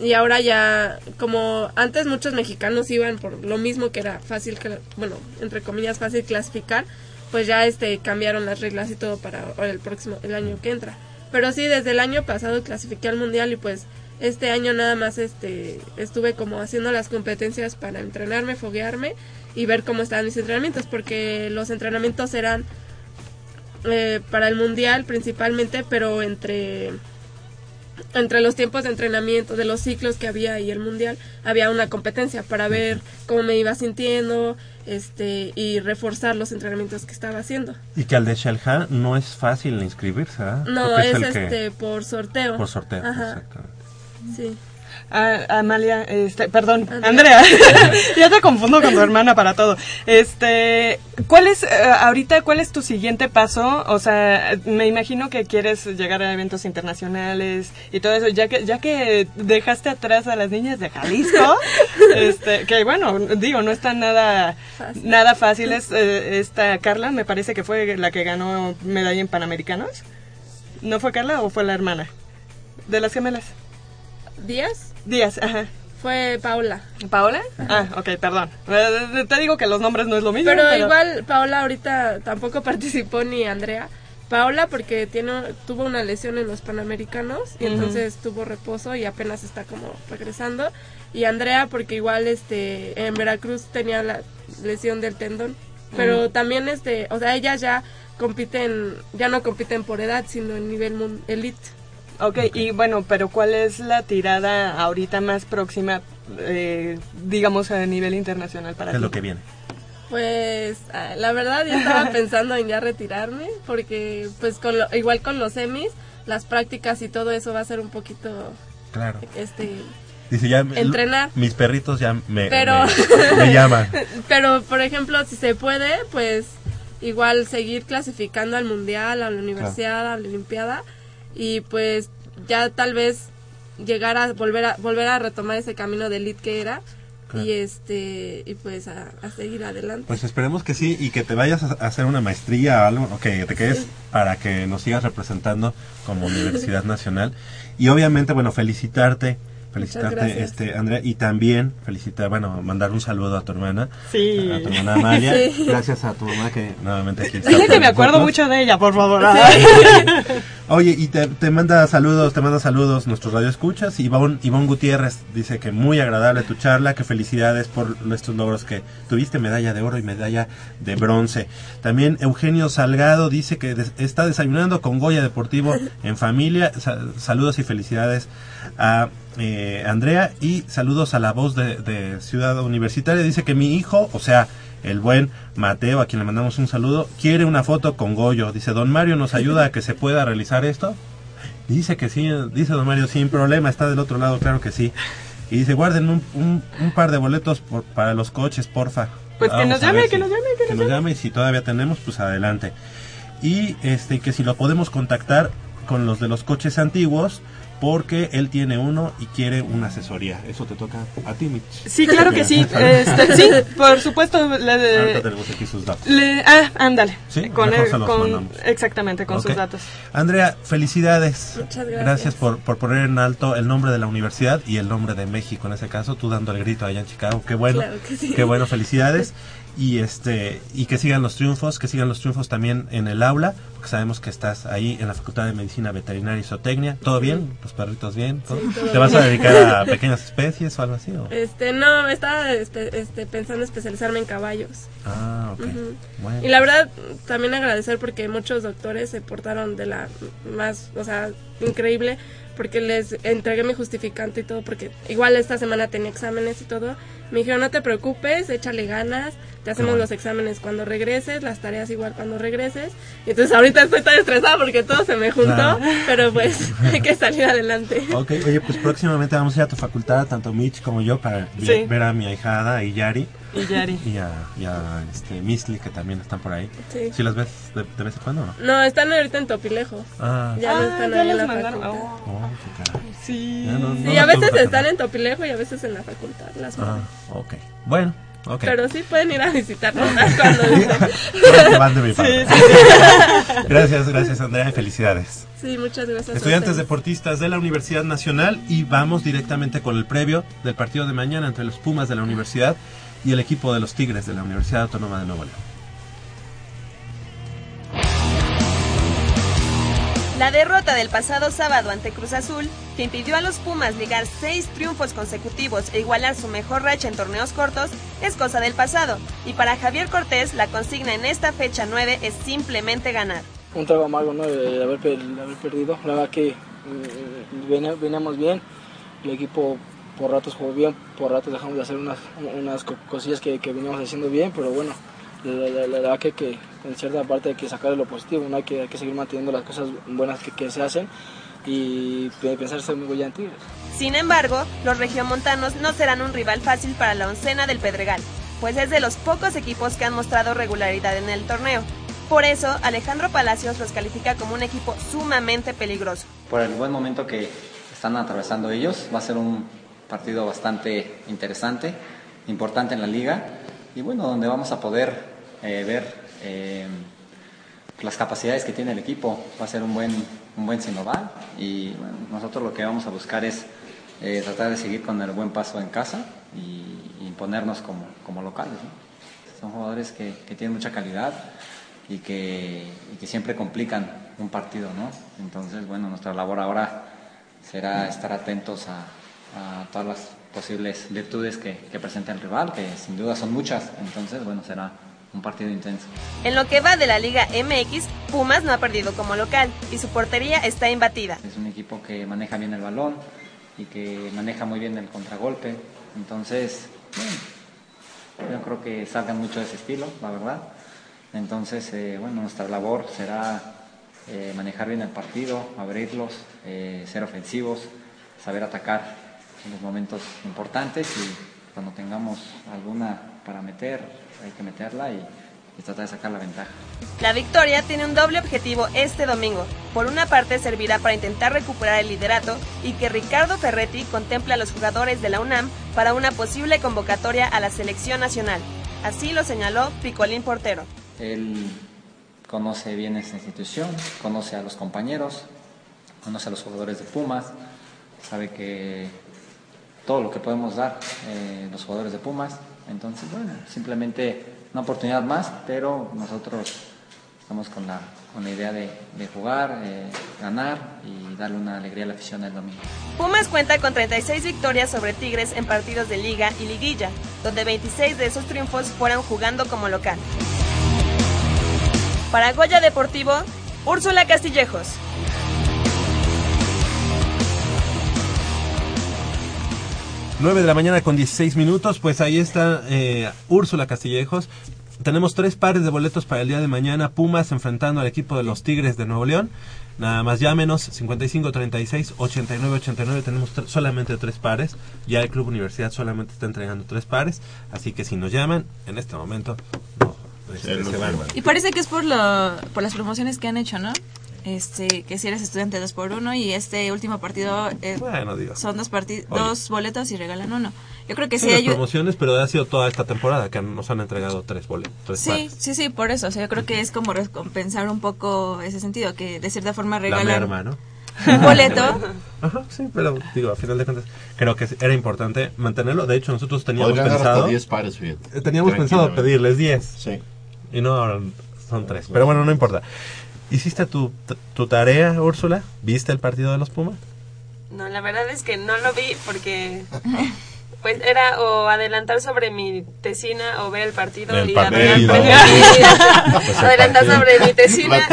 y ahora ya como antes muchos mexicanos iban por lo mismo que era fácil bueno entre comillas fácil clasificar pues ya este cambiaron las reglas y todo para para el próximo el año que entra pero sí desde el año pasado clasifiqué al mundial y pues este año nada más este estuve como haciendo las competencias para entrenarme foguearme y ver cómo estaban mis entrenamientos porque los entrenamientos eran eh, para el mundial principalmente pero entre entre los tiempos de entrenamiento de los ciclos que había y el mundial había una competencia para ver cómo me iba sintiendo este y reforzar los entrenamientos que estaba haciendo Y que al de Shelha no es fácil inscribirse, ¿ah? no Porque es, que- este por sorteo Por sorteo, Ajá. exactamente. sí Ah, Amalia, este, perdón, Andrea, (laughs) (laughs) ya te confundo con tu hermana para todo. Este, ¿cuál es, eh, ahorita, cuál es tu siguiente paso? O sea, me imagino que quieres llegar a eventos internacionales y todo eso, ya que, ya que dejaste atrás a las niñas de Jalisco, (laughs) este, que bueno, digo, no está nada, Fácil. nada fácil. Es, eh, esta Carla, me parece que fue la que ganó medalla en Panamericanos. ¿No fue Carla o fue la hermana? De las gemelas. Díaz Díaz, ajá. fue Paula ¿Paola? Ah, ok, perdón. Eh, Te digo que los nombres no es lo mismo. pero, igual Paola ahorita tampoco (laughs) participó ni Andrea Paola porque tiene tuvo una lesión en los Panamericanos y entonces tuvo reposo y apenas está como regresando y Andrea porque igual este en Veracruz tenía la lesión del tendón Pero también, este, o sea, ellas ya compiten, ya no compiten por edad, sino en nivel mun- elite. Ok, y bueno, pero ¿cuál es la tirada ahorita más próxima, eh, digamos, a nivel internacional para ¿Qué es ti? lo que viene? Pues ah, la verdad yo estaba (laughs) pensando en ya retirarme porque pues con lo- igual con los semis, las prácticas y todo eso va a ser un poquito Claro. este Dice ya Entrenar. mis perritos ya me, pero me, (laughs) me llaman. (laughs) pero por ejemplo si se puede pues igual seguir clasificando al mundial a la universidad a la olimpiada y pues ya tal vez llegar a volver a volver a retomar ese camino de elite que era Claro. y este y pues a, a seguir adelante Pues esperemos que sí y que te vayas a hacer una maestría o algo, o que te quedes para que nos sigas representando como Universidad Nacional. Y obviamente, bueno, felicitarte, felicitarte, este Andrea, y también felicitar, bueno, mandar un saludo a tu hermana, Sí. a tu hermana Amalia. (laughs) Sí. Gracias a tu mamá que nuevamente aquí está. Dile que me acuerdo nosotros. mucho de ella, por favor. Oye, y te, te manda saludos, te manda saludos nuestros radioescuchas. Ivonne, Ivonne Gutiérrez dice que muy agradable tu charla, que felicidades por estos logros que tuviste, medalla de oro y medalla de bronce. También Eugenio Salgado dice que des- está desayunando con Goya Deportivo en familia. Sa- saludos y felicidades a eh, Andrea y saludos a la voz de, de Ciudad Universitaria. Dice que mi hijo, o sea, el buen Mateo, a quien le mandamos un saludo, quiere una foto con Goyo. Dice, don Mario, ¿nos ayuda a que se pueda realizar esto? Dice que sí, dice don Mario, sin problema, está del otro lado, claro que sí. Y dice, guarden un, un- un par de boletos por- para los coches, porfa. Pues que nos llame, que si- nos llame, que nos llame. Y si todavía tenemos, pues adelante. Y este que si lo podemos contactar con los de los coches antiguos, porque él tiene uno y quiere una asesoría. Eso te toca a ti, Mitch. Sí, claro que sí. Este, (laughs) sí, por supuesto. le- Ahorita tenemos aquí sus datos. le- ah, ándale. Sí, con, mejor el- se los con- mandamos. exactamente, con Ok. sus datos. Andrea, felicidades. Muchas gracias. por, por poner en alto el nombre de la universidad y el nombre de México en ese caso, tú dando el grito allá en Chicago. Qué bueno. Claro que sí. Qué bueno, felicidades. (laughs) Y este y que sigan los triunfos, que sigan los triunfos también en el aula, porque sabemos que estás ahí en la Facultad de Medicina Veterinaria y Zootecnia. ¿Todo bien? ¿Los perritos bien? ¿Todo? Sí, todo ¿Te vas a dedicar a (laughs) pequeñas especies o algo así? o? Este, no, estaba espe- este, pensando especializarme en caballos. Ah, ok. Bueno. Y la verdad, también agradecer porque muchos doctores se portaron de la más, o sea, increíble, porque les entregué mi justificante y todo, porque igual esta semana tenía exámenes y todo. Me dijeron, no te preocupes, échale ganas, te hacemos bueno. los exámenes cuando regreses, las tareas igual cuando regreses. Y entonces ahorita estoy tan estresada porque todo se me juntó, Claro. pero pues (laughs) hay que salir adelante. Ok, oye, pues próximamente vamos a ir a tu facultad, tanto Mitch como yo, para Sí. ver a mi ahijada y Yari. Y Yari. Y a, y a, este, Misli, que también están por ahí. Sí. las ves de, de vez en cuando o no? No, están ahorita en Topilejo. Ah. Ya no Ah, están ya ahí en la mandaron. facultad. Oh, qué caray. Sí. Ya no- no Sí, a veces están en Topilejo y a veces en la facultad. Las Ah, ok. Bueno, Pero sí pueden ir a visitarnos cuando (laughs) van de mi Sí, parte. sí, sí. (laughs) Gracias, gracias Andrea y felicidades. Sí, muchas gracias. Estudiantes deportistas de la Universidad Nacional y vamos directamente con el previo del partido de mañana entre los Pumas de la Universidad y el equipo de los Tigres de la Universidad Autónoma de Nuevo León. La derrota del pasado sábado ante Cruz Azul, que impidió a los Pumas ligar seis triunfos consecutivos e igualar su mejor racha en torneos cortos, es cosa del pasado. Y para Javier Cortés, la consigna en esta fecha 9 es simplemente ganar. un trago amargo ¿no? de haber, perdido. La verdad que eh, veníamos bien, el equipo por ratos jugó bien, por ratos dejamos de hacer unas, unas co- cosillas que, que veníamos haciendo bien, pero bueno, la, la- la verdad que, que en cierta parte hay que sacarle lo positivo, ¿no? hay, que, hay que seguir manteniendo las cosas buenas que, que se hacen y pe- pensar ser muy en Tigres. Sin embargo, los regiomontanos no serán un rival fácil para la oncena del Pedregal, pues es de los pocos equipos que han mostrado regularidad en el torneo. Por eso, Alejandro Palacios los califica como un equipo sumamente peligroso. por el buen momento que están atravesando ellos. Va a ser un partido bastante interesante, importante en la liga y bueno, donde vamos a poder eh, ver eh, las capacidades que tiene el equipo. Va a ser un buen, un buen Sinoval y bueno, nosotros lo que vamos a buscar es eh, tratar de seguir con el buen paso en casa y, imponernos como, como locales. ¿no? Son jugadores que, que tienen mucha calidad y que, y que siempre complican un partido, ¿no? Entonces, bueno, nuestra labor ahora será estar atentos a, a todas las posibles virtudes que, que presenta el rival, que sin duda son muchas, entonces, bueno, será un partido intenso. En lo que va de la Liga MX, Pumas no ha perdido como local y su portería está imbatida. Es un equipo que maneja bien el balón y que maneja muy bien el contragolpe. Entonces, bueno, yo creo que salgan mucho de ese estilo, la verdad. Entonces, eh, bueno, nuestra labor será eh, manejar bien el partido, abrirlos, eh, ser ofensivos, saber atacar en los momentos importantes y cuando tengamos alguna para meter, hay que meterla y, y tratar de sacar la ventaja. La victoria tiene un doble objetivo este domingo. Por una parte servirá para intentar recuperar el liderato y que Ricardo Ferretti contemple a los jugadores de la UNAM para una posible convocatoria a la selección nacional. Así lo señaló Picolín Portero. Él conoce bien esta institución, conoce a los compañeros, conoce a los jugadores de Pumas, sabe que todo lo que podemos dar eh, los jugadores de Pumas. Entonces, bueno, simplemente una oportunidad más, pero nosotros estamos con la, con la idea de, jugar, eh, ganar y darle una alegría a la afición el domingo. Pumas cuenta con 36 victorias sobre Tigres en partidos de liga y liguilla, donde 26 de esos triunfos fueron jugando como local. Para Deportivo, Úrsula Castillejos. Nueve de la mañana con 16 minutos, pues ahí está eh, Úrsula Castillejos. Tenemos tres pares de boletos para el día de mañana. Pumas enfrentando al equipo de los Tigres de Nuevo León. Nada más llámenos 55 36 89 89. Tenemos solamente tres pares. Ya el Club Universidad solamente está entregando tres pares. Así que si nos llaman en este momento, no, este, se van. Y parece que es por, lo, por las promociones que han hecho, ¿no? Este, que si eres estudiante dos por uno y este último partido eh, Bueno, digo. son dos boletos y regalan uno. Yo creo que Sí, sí hay promociones, pero ha sido toda esta temporada que nos han entregado tres boletos. tres Sí, pares. sí, sí, por eso. O sea, yo creo que es como recompensar un poco ese sentido, que de cierta forma La regalan merma, ¿no? un boleto. (laughs) Ajá, sí, pero digo, a final de cuentas, creo que era importante mantenerlo. De hecho, nosotros teníamos Podrían pensado. 10 pares, eh, Teníamos pensado pedirles 10. Sí. Y no, ahora son 3. Pero bueno, no importa. ¿Hiciste tu, tu tarea, Úrsula? ¿Viste el partido de los Pumas? No, la verdad es que no lo vi porque pues era o adelantar sobre mi tesina o ver el partido El y partido. había (laughs) Pues el adelantar partido. sobre mi tesina,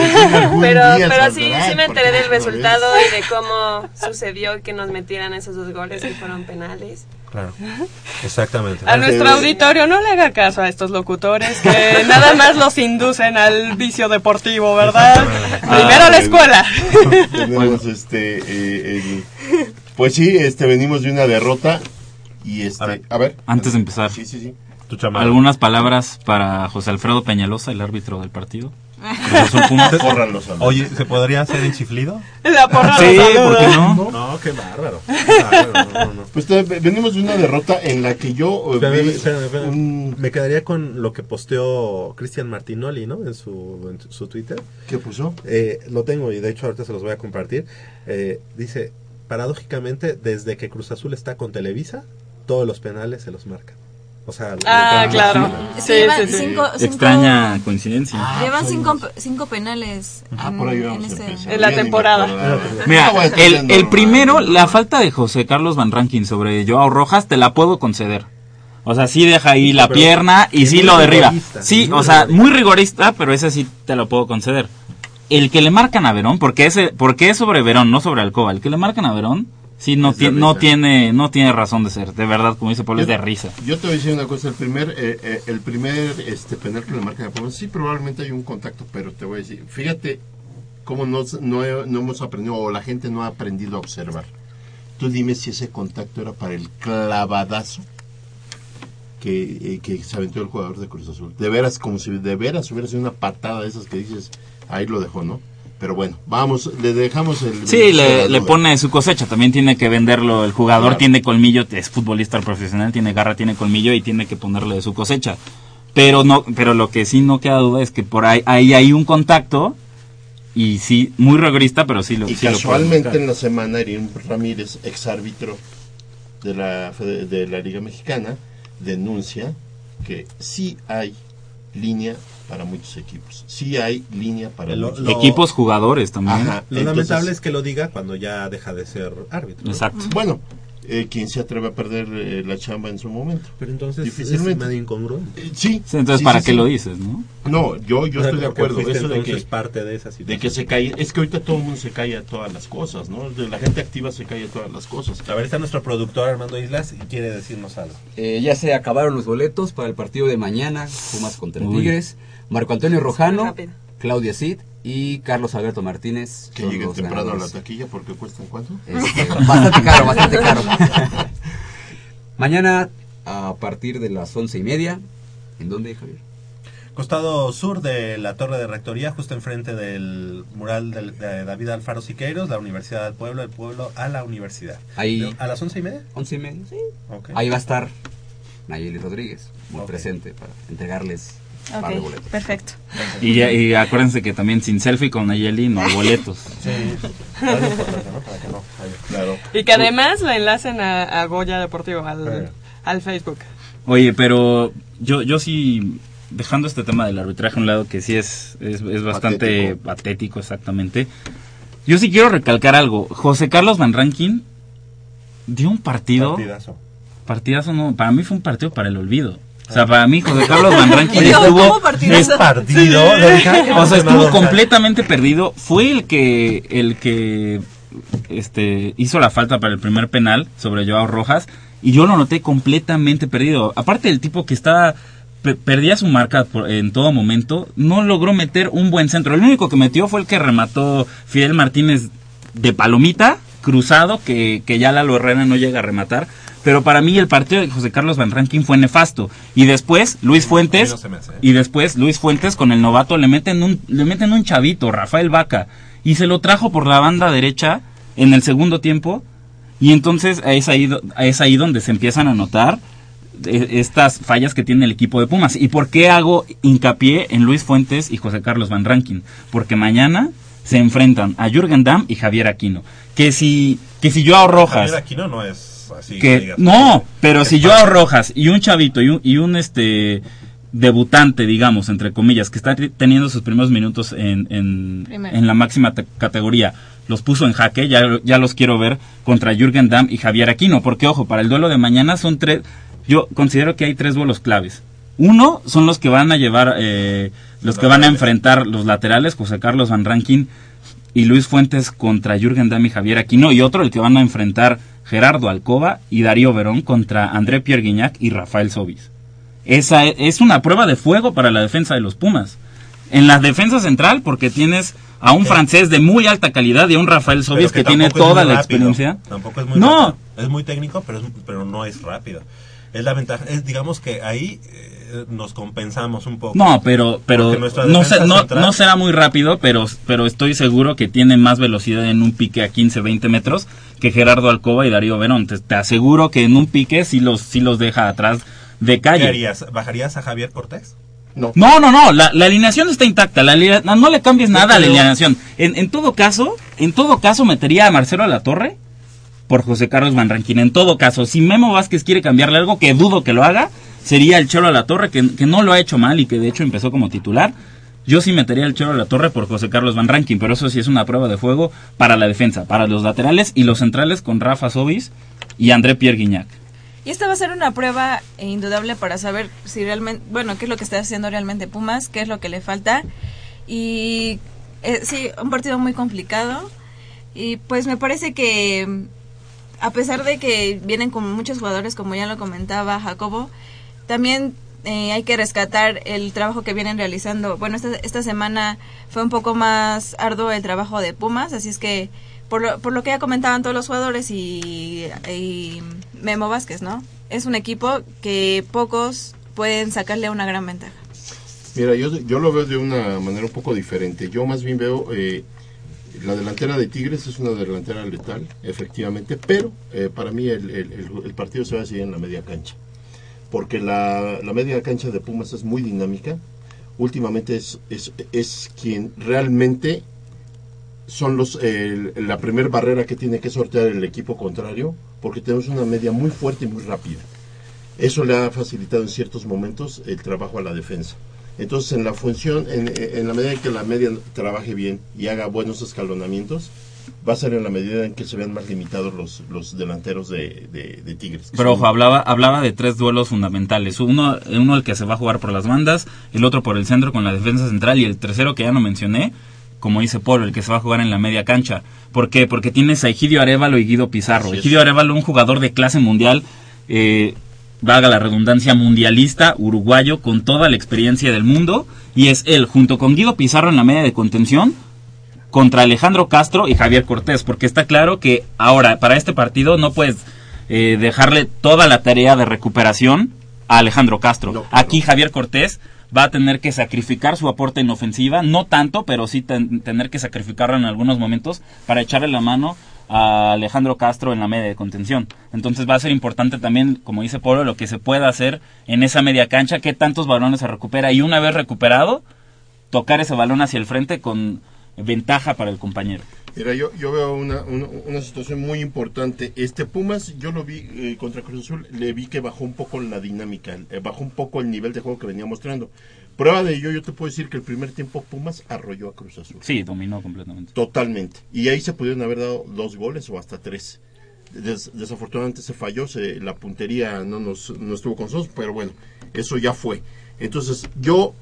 pero pero sí sí me enteré del resultado y de cómo sucedió que nos metieran esos dos goles que fueron penales. Claro. (laughs) Exactamente. A nuestro auditorio no le haga caso a estos locutores que (laughs) nada más los inducen al vicio deportivo, ¿verdad? Primero a la escuela. (laughs) Tenemos este, eh, el- pues sí, este, venimos de una derrota y este, a ver. Antes de empezar, Sí, sí, sí. algunas palabras para José Alfredo Peñalosa, el árbitro del partido. Córranlos (laughs) a Oye, ¿se podría hacer el chiflido? La porra Sí, ¿por qué no? No, qué bárbaro. Qué bárbaro, no, no, no. Pues te- venimos de una derrota en la que yo eh, Espérame, vi espérame, espérame. Me quedaría con lo que posteó Cristian Martinoli, ¿no? En su, en su Twitter. ¿Qué puso? Eh, lo tengo y de hecho ahorita se los voy a compartir. Eh, dice, paradójicamente, desde que Cruz Azul está con Televisa, todos los penales se los marcan. O sea, Ah, claro. Sí, Sí, llevan sí, sí. cinco, cinco- Extraña coincidencia. llevan cinco, cinco penales Ah, en, por ahí vamos este-. En la temporada. Mira, Ah, el, primero, la falta de José Carlos Van Rankin sobre Joao Rojas, te la puedo conceder. O sea, sí deja ahí la Pero pierna y sí lo derriba. Sí, o sea, muy rigorista, pero ese sí te lo puedo conceder. El que le marcan a Verón, porque ese, porque es sobre Verón, no sobre Alcoba. El que le marcan a Verón, sí no, Es de ti- no tiene, no tiene razón de ser. De verdad, como dice Pablo, es de risa. Yo te voy a decir una cosa, el primer, eh, eh, el primer este penal que le marcan a Pumas, sí probablemente hay un contacto, pero te voy a decir, fíjate cómo no, no, no hemos aprendido o la gente no ha aprendido a observar. Tú dime si ese contacto era para el clavadazo que, eh, que se aventó el jugador de Cruz Azul. De veras, como si de veras hubiera sido una patada de esas que dices, ahí lo dejó, ¿no? Pero bueno, vamos, le dejamos el... Sí, le, le pone su cosecha, también tiene que venderlo. El jugador Claro. tiene colmillo, es futbolista profesional, tiene garra, tiene colmillo y tiene que ponerle de su cosecha. Pero no, pero lo que sí no queda duda es que por ahí, ahí hay un contacto y sí, muy rigorista, pero sí lo Y sí lo casualmente marcar. en la semana Irene Ramírez, ex árbitro de la, de la Liga Mexicana, denuncia que sí hay línea para muchos equipos. Sí hay línea para Lo- muchos lo- Equipos jugadores también. Ajá, Lo entonces- lamentable es que lo diga cuando ya deja de ser árbitro. ¿no? Exacto. Bueno, eh, quien se atreve a perder eh, la chamba en su momento. Pero entonces difícilmente. es medio incongruente. Eh, sí. Sí, entonces, sí, ¿para sí, qué sí. lo dices, no? No, yo, yo O sea, estoy de acuerdo. Eso de que, entonces parte de esa de situación. que se cae. Es que ahorita todo el mundo se cae a todas las cosas, ¿no? De la gente activa se cae a todas las cosas. A ver, está nuestro productor Armando Islas y quiere decirnos algo. Eh, ya se acabaron los boletos para el partido de mañana, Pumas contra Uy. Tigres. Marco Antonio Rojano, rápido. Claudia Cid y Carlos Alberto Martínez. Que lleguen temprano a la taquilla porque cuestan cuánto? Este, bastante caro, bastante caro. (laughs) Mañana a partir de las once y media. ¿En dónde, Javier? Costado sur de la Torre de Rectoría, justo enfrente del mural de David Alfaro Siqueiros, la Universidad del Pueblo, el pueblo a la universidad. Ahí, ¿A las once y media? once y media, sí. Ok. Ahí va a estar Nayeli Rodríguez, muy presente para entregarles Ok, boletos. perfecto. Y, ya- y acuérdense que también sin selfie con Nayeli no hay boletos. Sí, (laughs) claro, es importante, ¿no? Para que no haya- Claro. Y que además la enlacen a, a Goya Deportivo, al, al Facebook. Oye, pero yo, yo sí, dejando este tema del arbitraje a un lado, que sí es, es, es bastante patético. exactamente, yo sí quiero recalcar algo. José Carlos Van Rankin dio un partido... Partidazo. Partidazo no, para mí fue un partido para el olvido. O sea, para mí José Carlos Van Rankin estuvo... partido, Sí. le dije, "Ay, qué o sea, estuvo emocionado". completamente perdido. Fue el que el que este hizo la falta para el primer penal sobre Joao Rojas y yo lo noté completamente perdido. Aparte del tipo que estaba pe- perdía su marca por- en todo momento, no logró meter un buen centro. El único que metió fue el que remató Fidel Martínez de palomita, cruzado, que, que ya Lalo Herrera no llega a rematar. Pero para mí el partido de José Carlos Van Rankin fue nefasto. Y después Luis Fuentes, no hace, ¿eh? y después Luis Fuentes con el novato le meten un, le meten un chavito, Rafael Vaca, y se lo trajo por la banda derecha en el segundo tiempo. Y entonces es ahí, es ahí donde se empiezan a notar eh, estas fallas que tiene el equipo de Pumas. ¿Y por qué hago hincapié en Luis Fuentes y José Carlos Van Rankin? Porque mañana se enfrentan a Jürgen Damm y Javier Aquino. Que si, que si Joao Rojas... Javier Aquino no es así. que digas, no, pero si fácil. Joao Rojas y un chavito y un, y un, este debutante, digamos, entre comillas, que está teniendo sus primeros minutos en, en, la máxima te- categoría, los puso en jaque, ya, ya los quiero ver contra Jürgen Damm y Javier Aquino, porque ojo, para el duelo de mañana son tres, yo considero que hay tres vuelos claves. Uno son los que van a llevar, eh, los que van a enfrentar los laterales, José Carlos Van Rankin y Luis Fuentes contra Jürgen Damm y Javier Aquino, y otro el que van a enfrentar Gerardo Alcoba y Darío Verón contra André Pierre Guignac y Rafael Sobis. Esa e- es una prueba de fuego para la defensa de los Pumas. En la defensa central, porque tienes a un francés de muy alta calidad y a un Rafael Sobis que, tiene toda la rápido. experiencia. Tampoco es muy No. rápido. Es muy técnico, pero, es- pero no es rápido. Es la ventaja. Es, digamos que ahí eh, nos compensamos un poco. No, pero, pero no, sé, no, central- no será muy rápido, pero, pero estoy seguro que tiene más velocidad en un pique a 15, 20 metros que Gerardo Alcoba y Darío Verón. Te, te aseguro que en un pique sí los, sí los deja atrás de ¿Qué calle. harías? ¿Bajarías a Javier Cortés? No. No, no, no, la, la alineación está intacta, la no, no le cambies nada a la alineación. En, en todo caso, en todo caso metería a Marcelo a la torre por José Carlos Van Rankin. En todo caso, si Memo Vázquez quiere cambiarle algo, que dudo que lo haga, sería el Cholo a la torre, que, que no lo ha hecho mal y que de hecho empezó como titular. Yo sí metería el Cholo a la torre por José Carlos Van Rankin, pero eso sí es una prueba de fuego para la defensa, para los laterales y los centrales con Rafa Sobis y André Pierre Guignac. Y esta va a ser una prueba eh, indudable para saber si realmente, bueno, qué es lo que está haciendo realmente Pumas, qué es lo que le falta. Y eh, sí, un partido muy complicado. Y pues me parece que a pesar de que vienen con muchos jugadores, como ya lo comentaba Jacobo, también eh, hay que rescatar el trabajo que vienen realizando. Bueno, esta, esta semana fue un poco más arduo el trabajo de Pumas, así es que por lo, por lo que ya comentaban todos los jugadores y, Memo Vázquez, ¿no? Es un equipo que pocos pueden sacarle una gran ventaja. Mira, yo, lo veo de una manera un poco diferente. Yo más bien veo eh, la delantera de Tigres es una delantera letal, efectivamente, pero eh, para mí el partido se va a decidir en la media cancha. Porque la, la media cancha de Pumas es muy dinámica. Últimamente es, es, es quien realmente son los la primera barrera que tiene que sortear el equipo contrario, porque tenemos una media muy fuerte y muy rápida. Eso le ha facilitado en ciertos momentos el trabajo a la defensa. Entonces, en la función, en, en la medida que la media trabaje bien y haga buenos escalonamientos, va a ser en la medida en que se vean más limitados los, los delanteros de, de, de Tigres. Pero ojo, hablaba, hablaba de tres duelos fundamentales. Uno, uno el que se va a jugar por las bandas, el otro por el centro con la defensa central y el tercero que ya no mencioné, como dice Polo, el que se va a jugar en la media cancha. ¿Por qué? Porque tienes a Egidio Arevalo y Guido Pizarro. Egidio Arevalo, un jugador de clase mundial, eh, valga la redundancia, mundialista, uruguayo, con toda la experiencia del mundo, y es él, junto con Guido Pizarro en la media de contención, contra Alejandro Castro y Javier Cortés, porque está claro que ahora, para este partido, no puedes eh, dejarle toda la tarea de recuperación a Alejandro Castro. Aquí Javier Cortés va a tener que sacrificar su aporte en ofensiva, no tanto, pero sí tener que sacrificarlo en algunos momentos para echarle la mano a Alejandro Castro en la media de contención. Entonces va a ser importante también, como dice Polo, lo que se pueda hacer en esa media cancha, qué tantos balones se recupera y una vez recuperado, tocar ese balón hacia el frente con ventaja para el compañero. Mira, yo, yo veo una, una, situación muy importante. Este Pumas, yo lo vi eh, contra Cruz Azul, le vi que bajó un poco la dinámica, eh, bajó un poco el nivel de juego que venía mostrando. Prueba de ello, yo te puedo decir que el primer tiempo Pumas arrolló a Cruz Azul. Sí, dominó completamente. Totalmente. Y ahí se pudieron haber dado dos goles o hasta tres. desafortunadamente se falló, se, la puntería no, nos, no estuvo con nosotros, pero bueno, eso ya fue. Entonces, yo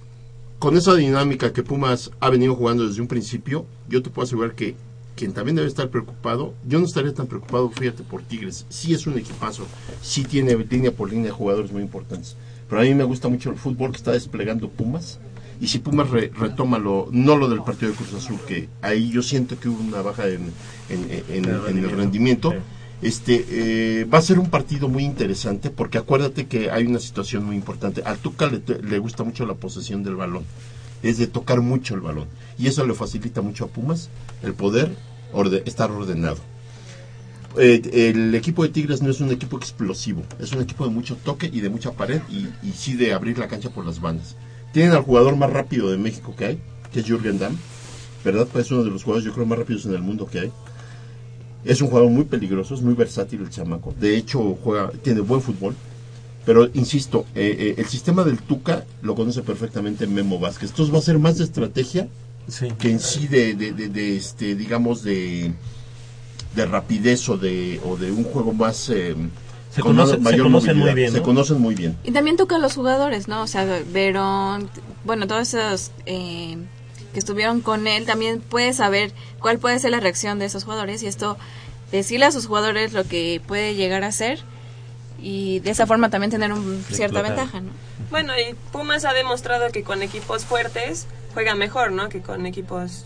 con esa dinámica que Pumas ha venido jugando desde un principio, yo te puedo asegurar que quien también debe estar preocupado, yo no estaría tan preocupado, fíjate, por Tigres. Sí es un equipazo, sí tiene línea por línea jugadores muy importantes. Pero a mí me gusta mucho el fútbol que está desplegando Pumas. Y si Pumas retoma lo, no lo del partido de Cruz Azul, que ahí yo siento que hubo una baja en, el rendimiento este eh, va a ser un partido muy interesante porque acuérdate que hay una situación muy importante. Al Tuca le, gusta mucho la posesión del balón, es de tocar mucho el balón y eso le facilita mucho a Pumas el poder estar ordenado. Eh, el equipo de Tigres no es un equipo explosivo, es un equipo de mucho toque y de mucha pared y, y sí de abrir la cancha por las bandas. Tienen al jugador más rápido de México que hay, que es Jürgen Damm, ¿verdad? Es uno de los jugadores yo creo más rápidos en el mundo que hay es un jugador muy peligroso, es muy versátil el chamaco. De hecho, juega, tiene buen fútbol. Pero insisto, eh, eh, el sistema del Tuca lo conoce perfectamente Memo Vázquez. Entonces va a ser más de estrategia que en sí de, de, este, digamos, de, de rapidez o de, o de un juego más... Eh, se, conocen muy bien. Se conocen muy bien. Y también toca a los jugadores, ¿no? O sea, Verón, bueno, todos esos eh, que estuvieron con él, también puede saber cuál puede ser la reacción de esos jugadores y esto decirle a sus jugadores lo que puede llegar a ser y de esa forma también tener un cierta ventaja, ¿no? Bueno, y Pumas ha demostrado que con equipos fuertes juega mejor, ¿no? Que con equipos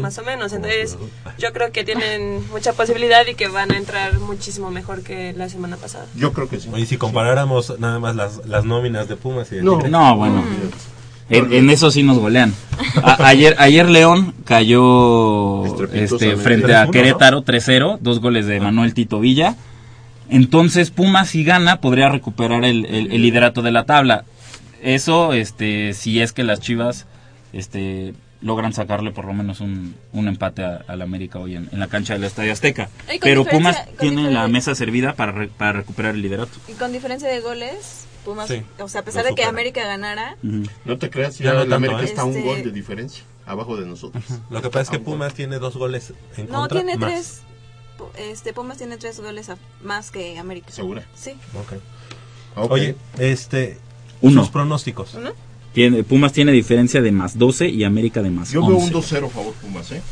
más o menos. Entonces, yo creo que tienen mucha posibilidad y que van a entrar muchísimo mejor que la semana pasada. Yo creo que sí. Y si comparáramos nada más las, las nóminas de Pumas y de no, no, bueno. En, eso sí nos golean. ayer, ayer León cayó este, frente a Querétaro 3-0, dos goles de Manuel Tito Villa. Entonces Pumas si gana podría recuperar el, liderato de la tabla. Eso, este, si es que las Chivas, este, logran sacarle por lo menos un, empate al América hoy en, la cancha del Estadio Azteca. Pero Pumas tiene la mesa servida para, para recuperar el liderato. Y con diferencia de goles, o sea, a pesar de que América ganara. No te creas, ya, la América está un gol de diferencia abajo de nosotros. Lo que pasa es que Pumas tiene dos goles en no, contra. No, tiene tres. Este, Pumas tiene tres goles más que América. ¿Segura? Sí. Okay. Oye, este, unos pronósticos. Tiene, Pumas tiene diferencia de más 12 y América de más Yo veo un 2-0 favor Pumas, ¿eh?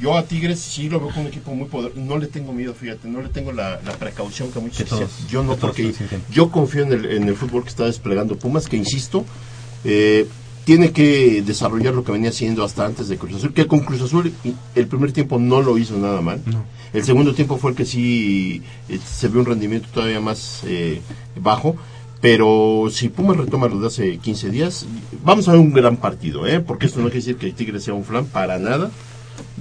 Yo a Tigres sí lo veo como un equipo muy poderoso. No le tengo miedo, fíjate, no le tengo la, precaución que muchos dicen. Yo no, porque yo confío en el, en el fútbol que está desplegando Pumas, que insisto, eh, tiene que desarrollar lo que venía haciendo hasta antes de Cruz Azul, que con Cruz Azul el primer tiempo no lo hizo nada mal. El segundo tiempo fue el que sí eh, se vio un rendimiento todavía más eh, bajo. Pero si Pumas retoma lo de hace 15 días, vamos a ver un gran partido, ¿eh? porque esto no quiere decir que el Tigre sea un flan para nada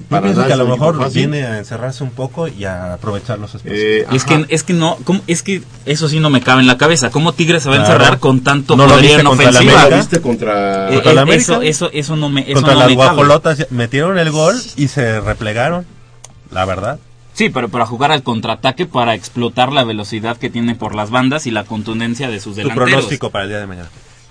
para pienso que a lo mejor viene a encerrarse un poco y a aprovechar los espacios. Eh, es que es que no, es que eso sí no me cabe en la cabeza. ¿Cómo Tigres se va a encerrar con tanto no poder en ofensiva? ¿Lo viste contra, eh, contra eh, eso, eso, eso no me eso Contra no las guajolotas metieron el gol y se replegaron, la verdad. Sí, pero para jugar al contraataque para explotar la velocidad que tiene por las bandas y la contundencia de sus delanteros. Tu pronóstico para el día de mañana.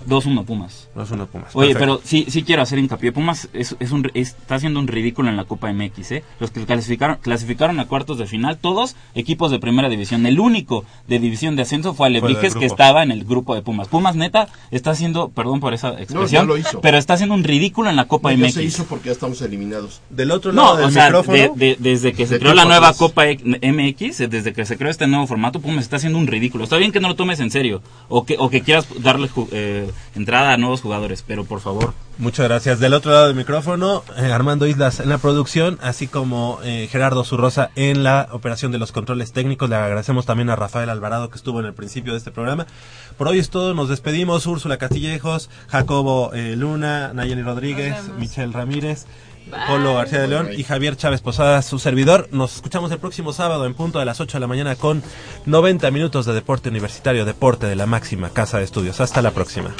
2-1 Pumas. 2-1 Pumas. Oye, perfecto. pero sí, sí quiero hacer hincapié. Pumas es, es un, está haciendo un ridículo en la Copa MX, ¿eh? Los que clasificaron, clasificaron a cuartos de final, todos equipos de primera división. El único de división de ascenso fue Alebrijes, que estaba en el grupo de Pumas. Pumas, neta, está haciendo, perdón por esa expresión, lo hizo. pero está haciendo un ridículo en la Copa No, ya MX. se hizo porque ya estamos eliminados. Del otro No, lado del o sea, micrófono. de- de- desde que se ¿De creó la nueva? Copa E- MX, eh, desde que se creó este nuevo formato, Pumas está haciendo un ridículo. Está bien que no lo tomes en serio, o que, o que quieras darle eh, entrada a nuevos jugadores, pero por favor. Muchas gracias. Del otro lado del micrófono, eh, Armando Islas en la producción, así como eh, Gerardo Zurrosa en la operación de los controles técnicos. Le agradecemos también a Rafael Alvarado que estuvo en el principio de este programa. Por hoy es todo, nos despedimos. Úrsula Castillejos, Jacobo eh, Luna, Nayeli Rodríguez, Michelle Ramírez. Polo García de León y Javier Chávez Posada, su servidor. Nos escuchamos el próximo sábado en punto de las 8 de la mañana con 90 minutos de deporte universitario, deporte de la máxima casa de estudios. Hasta la próxima.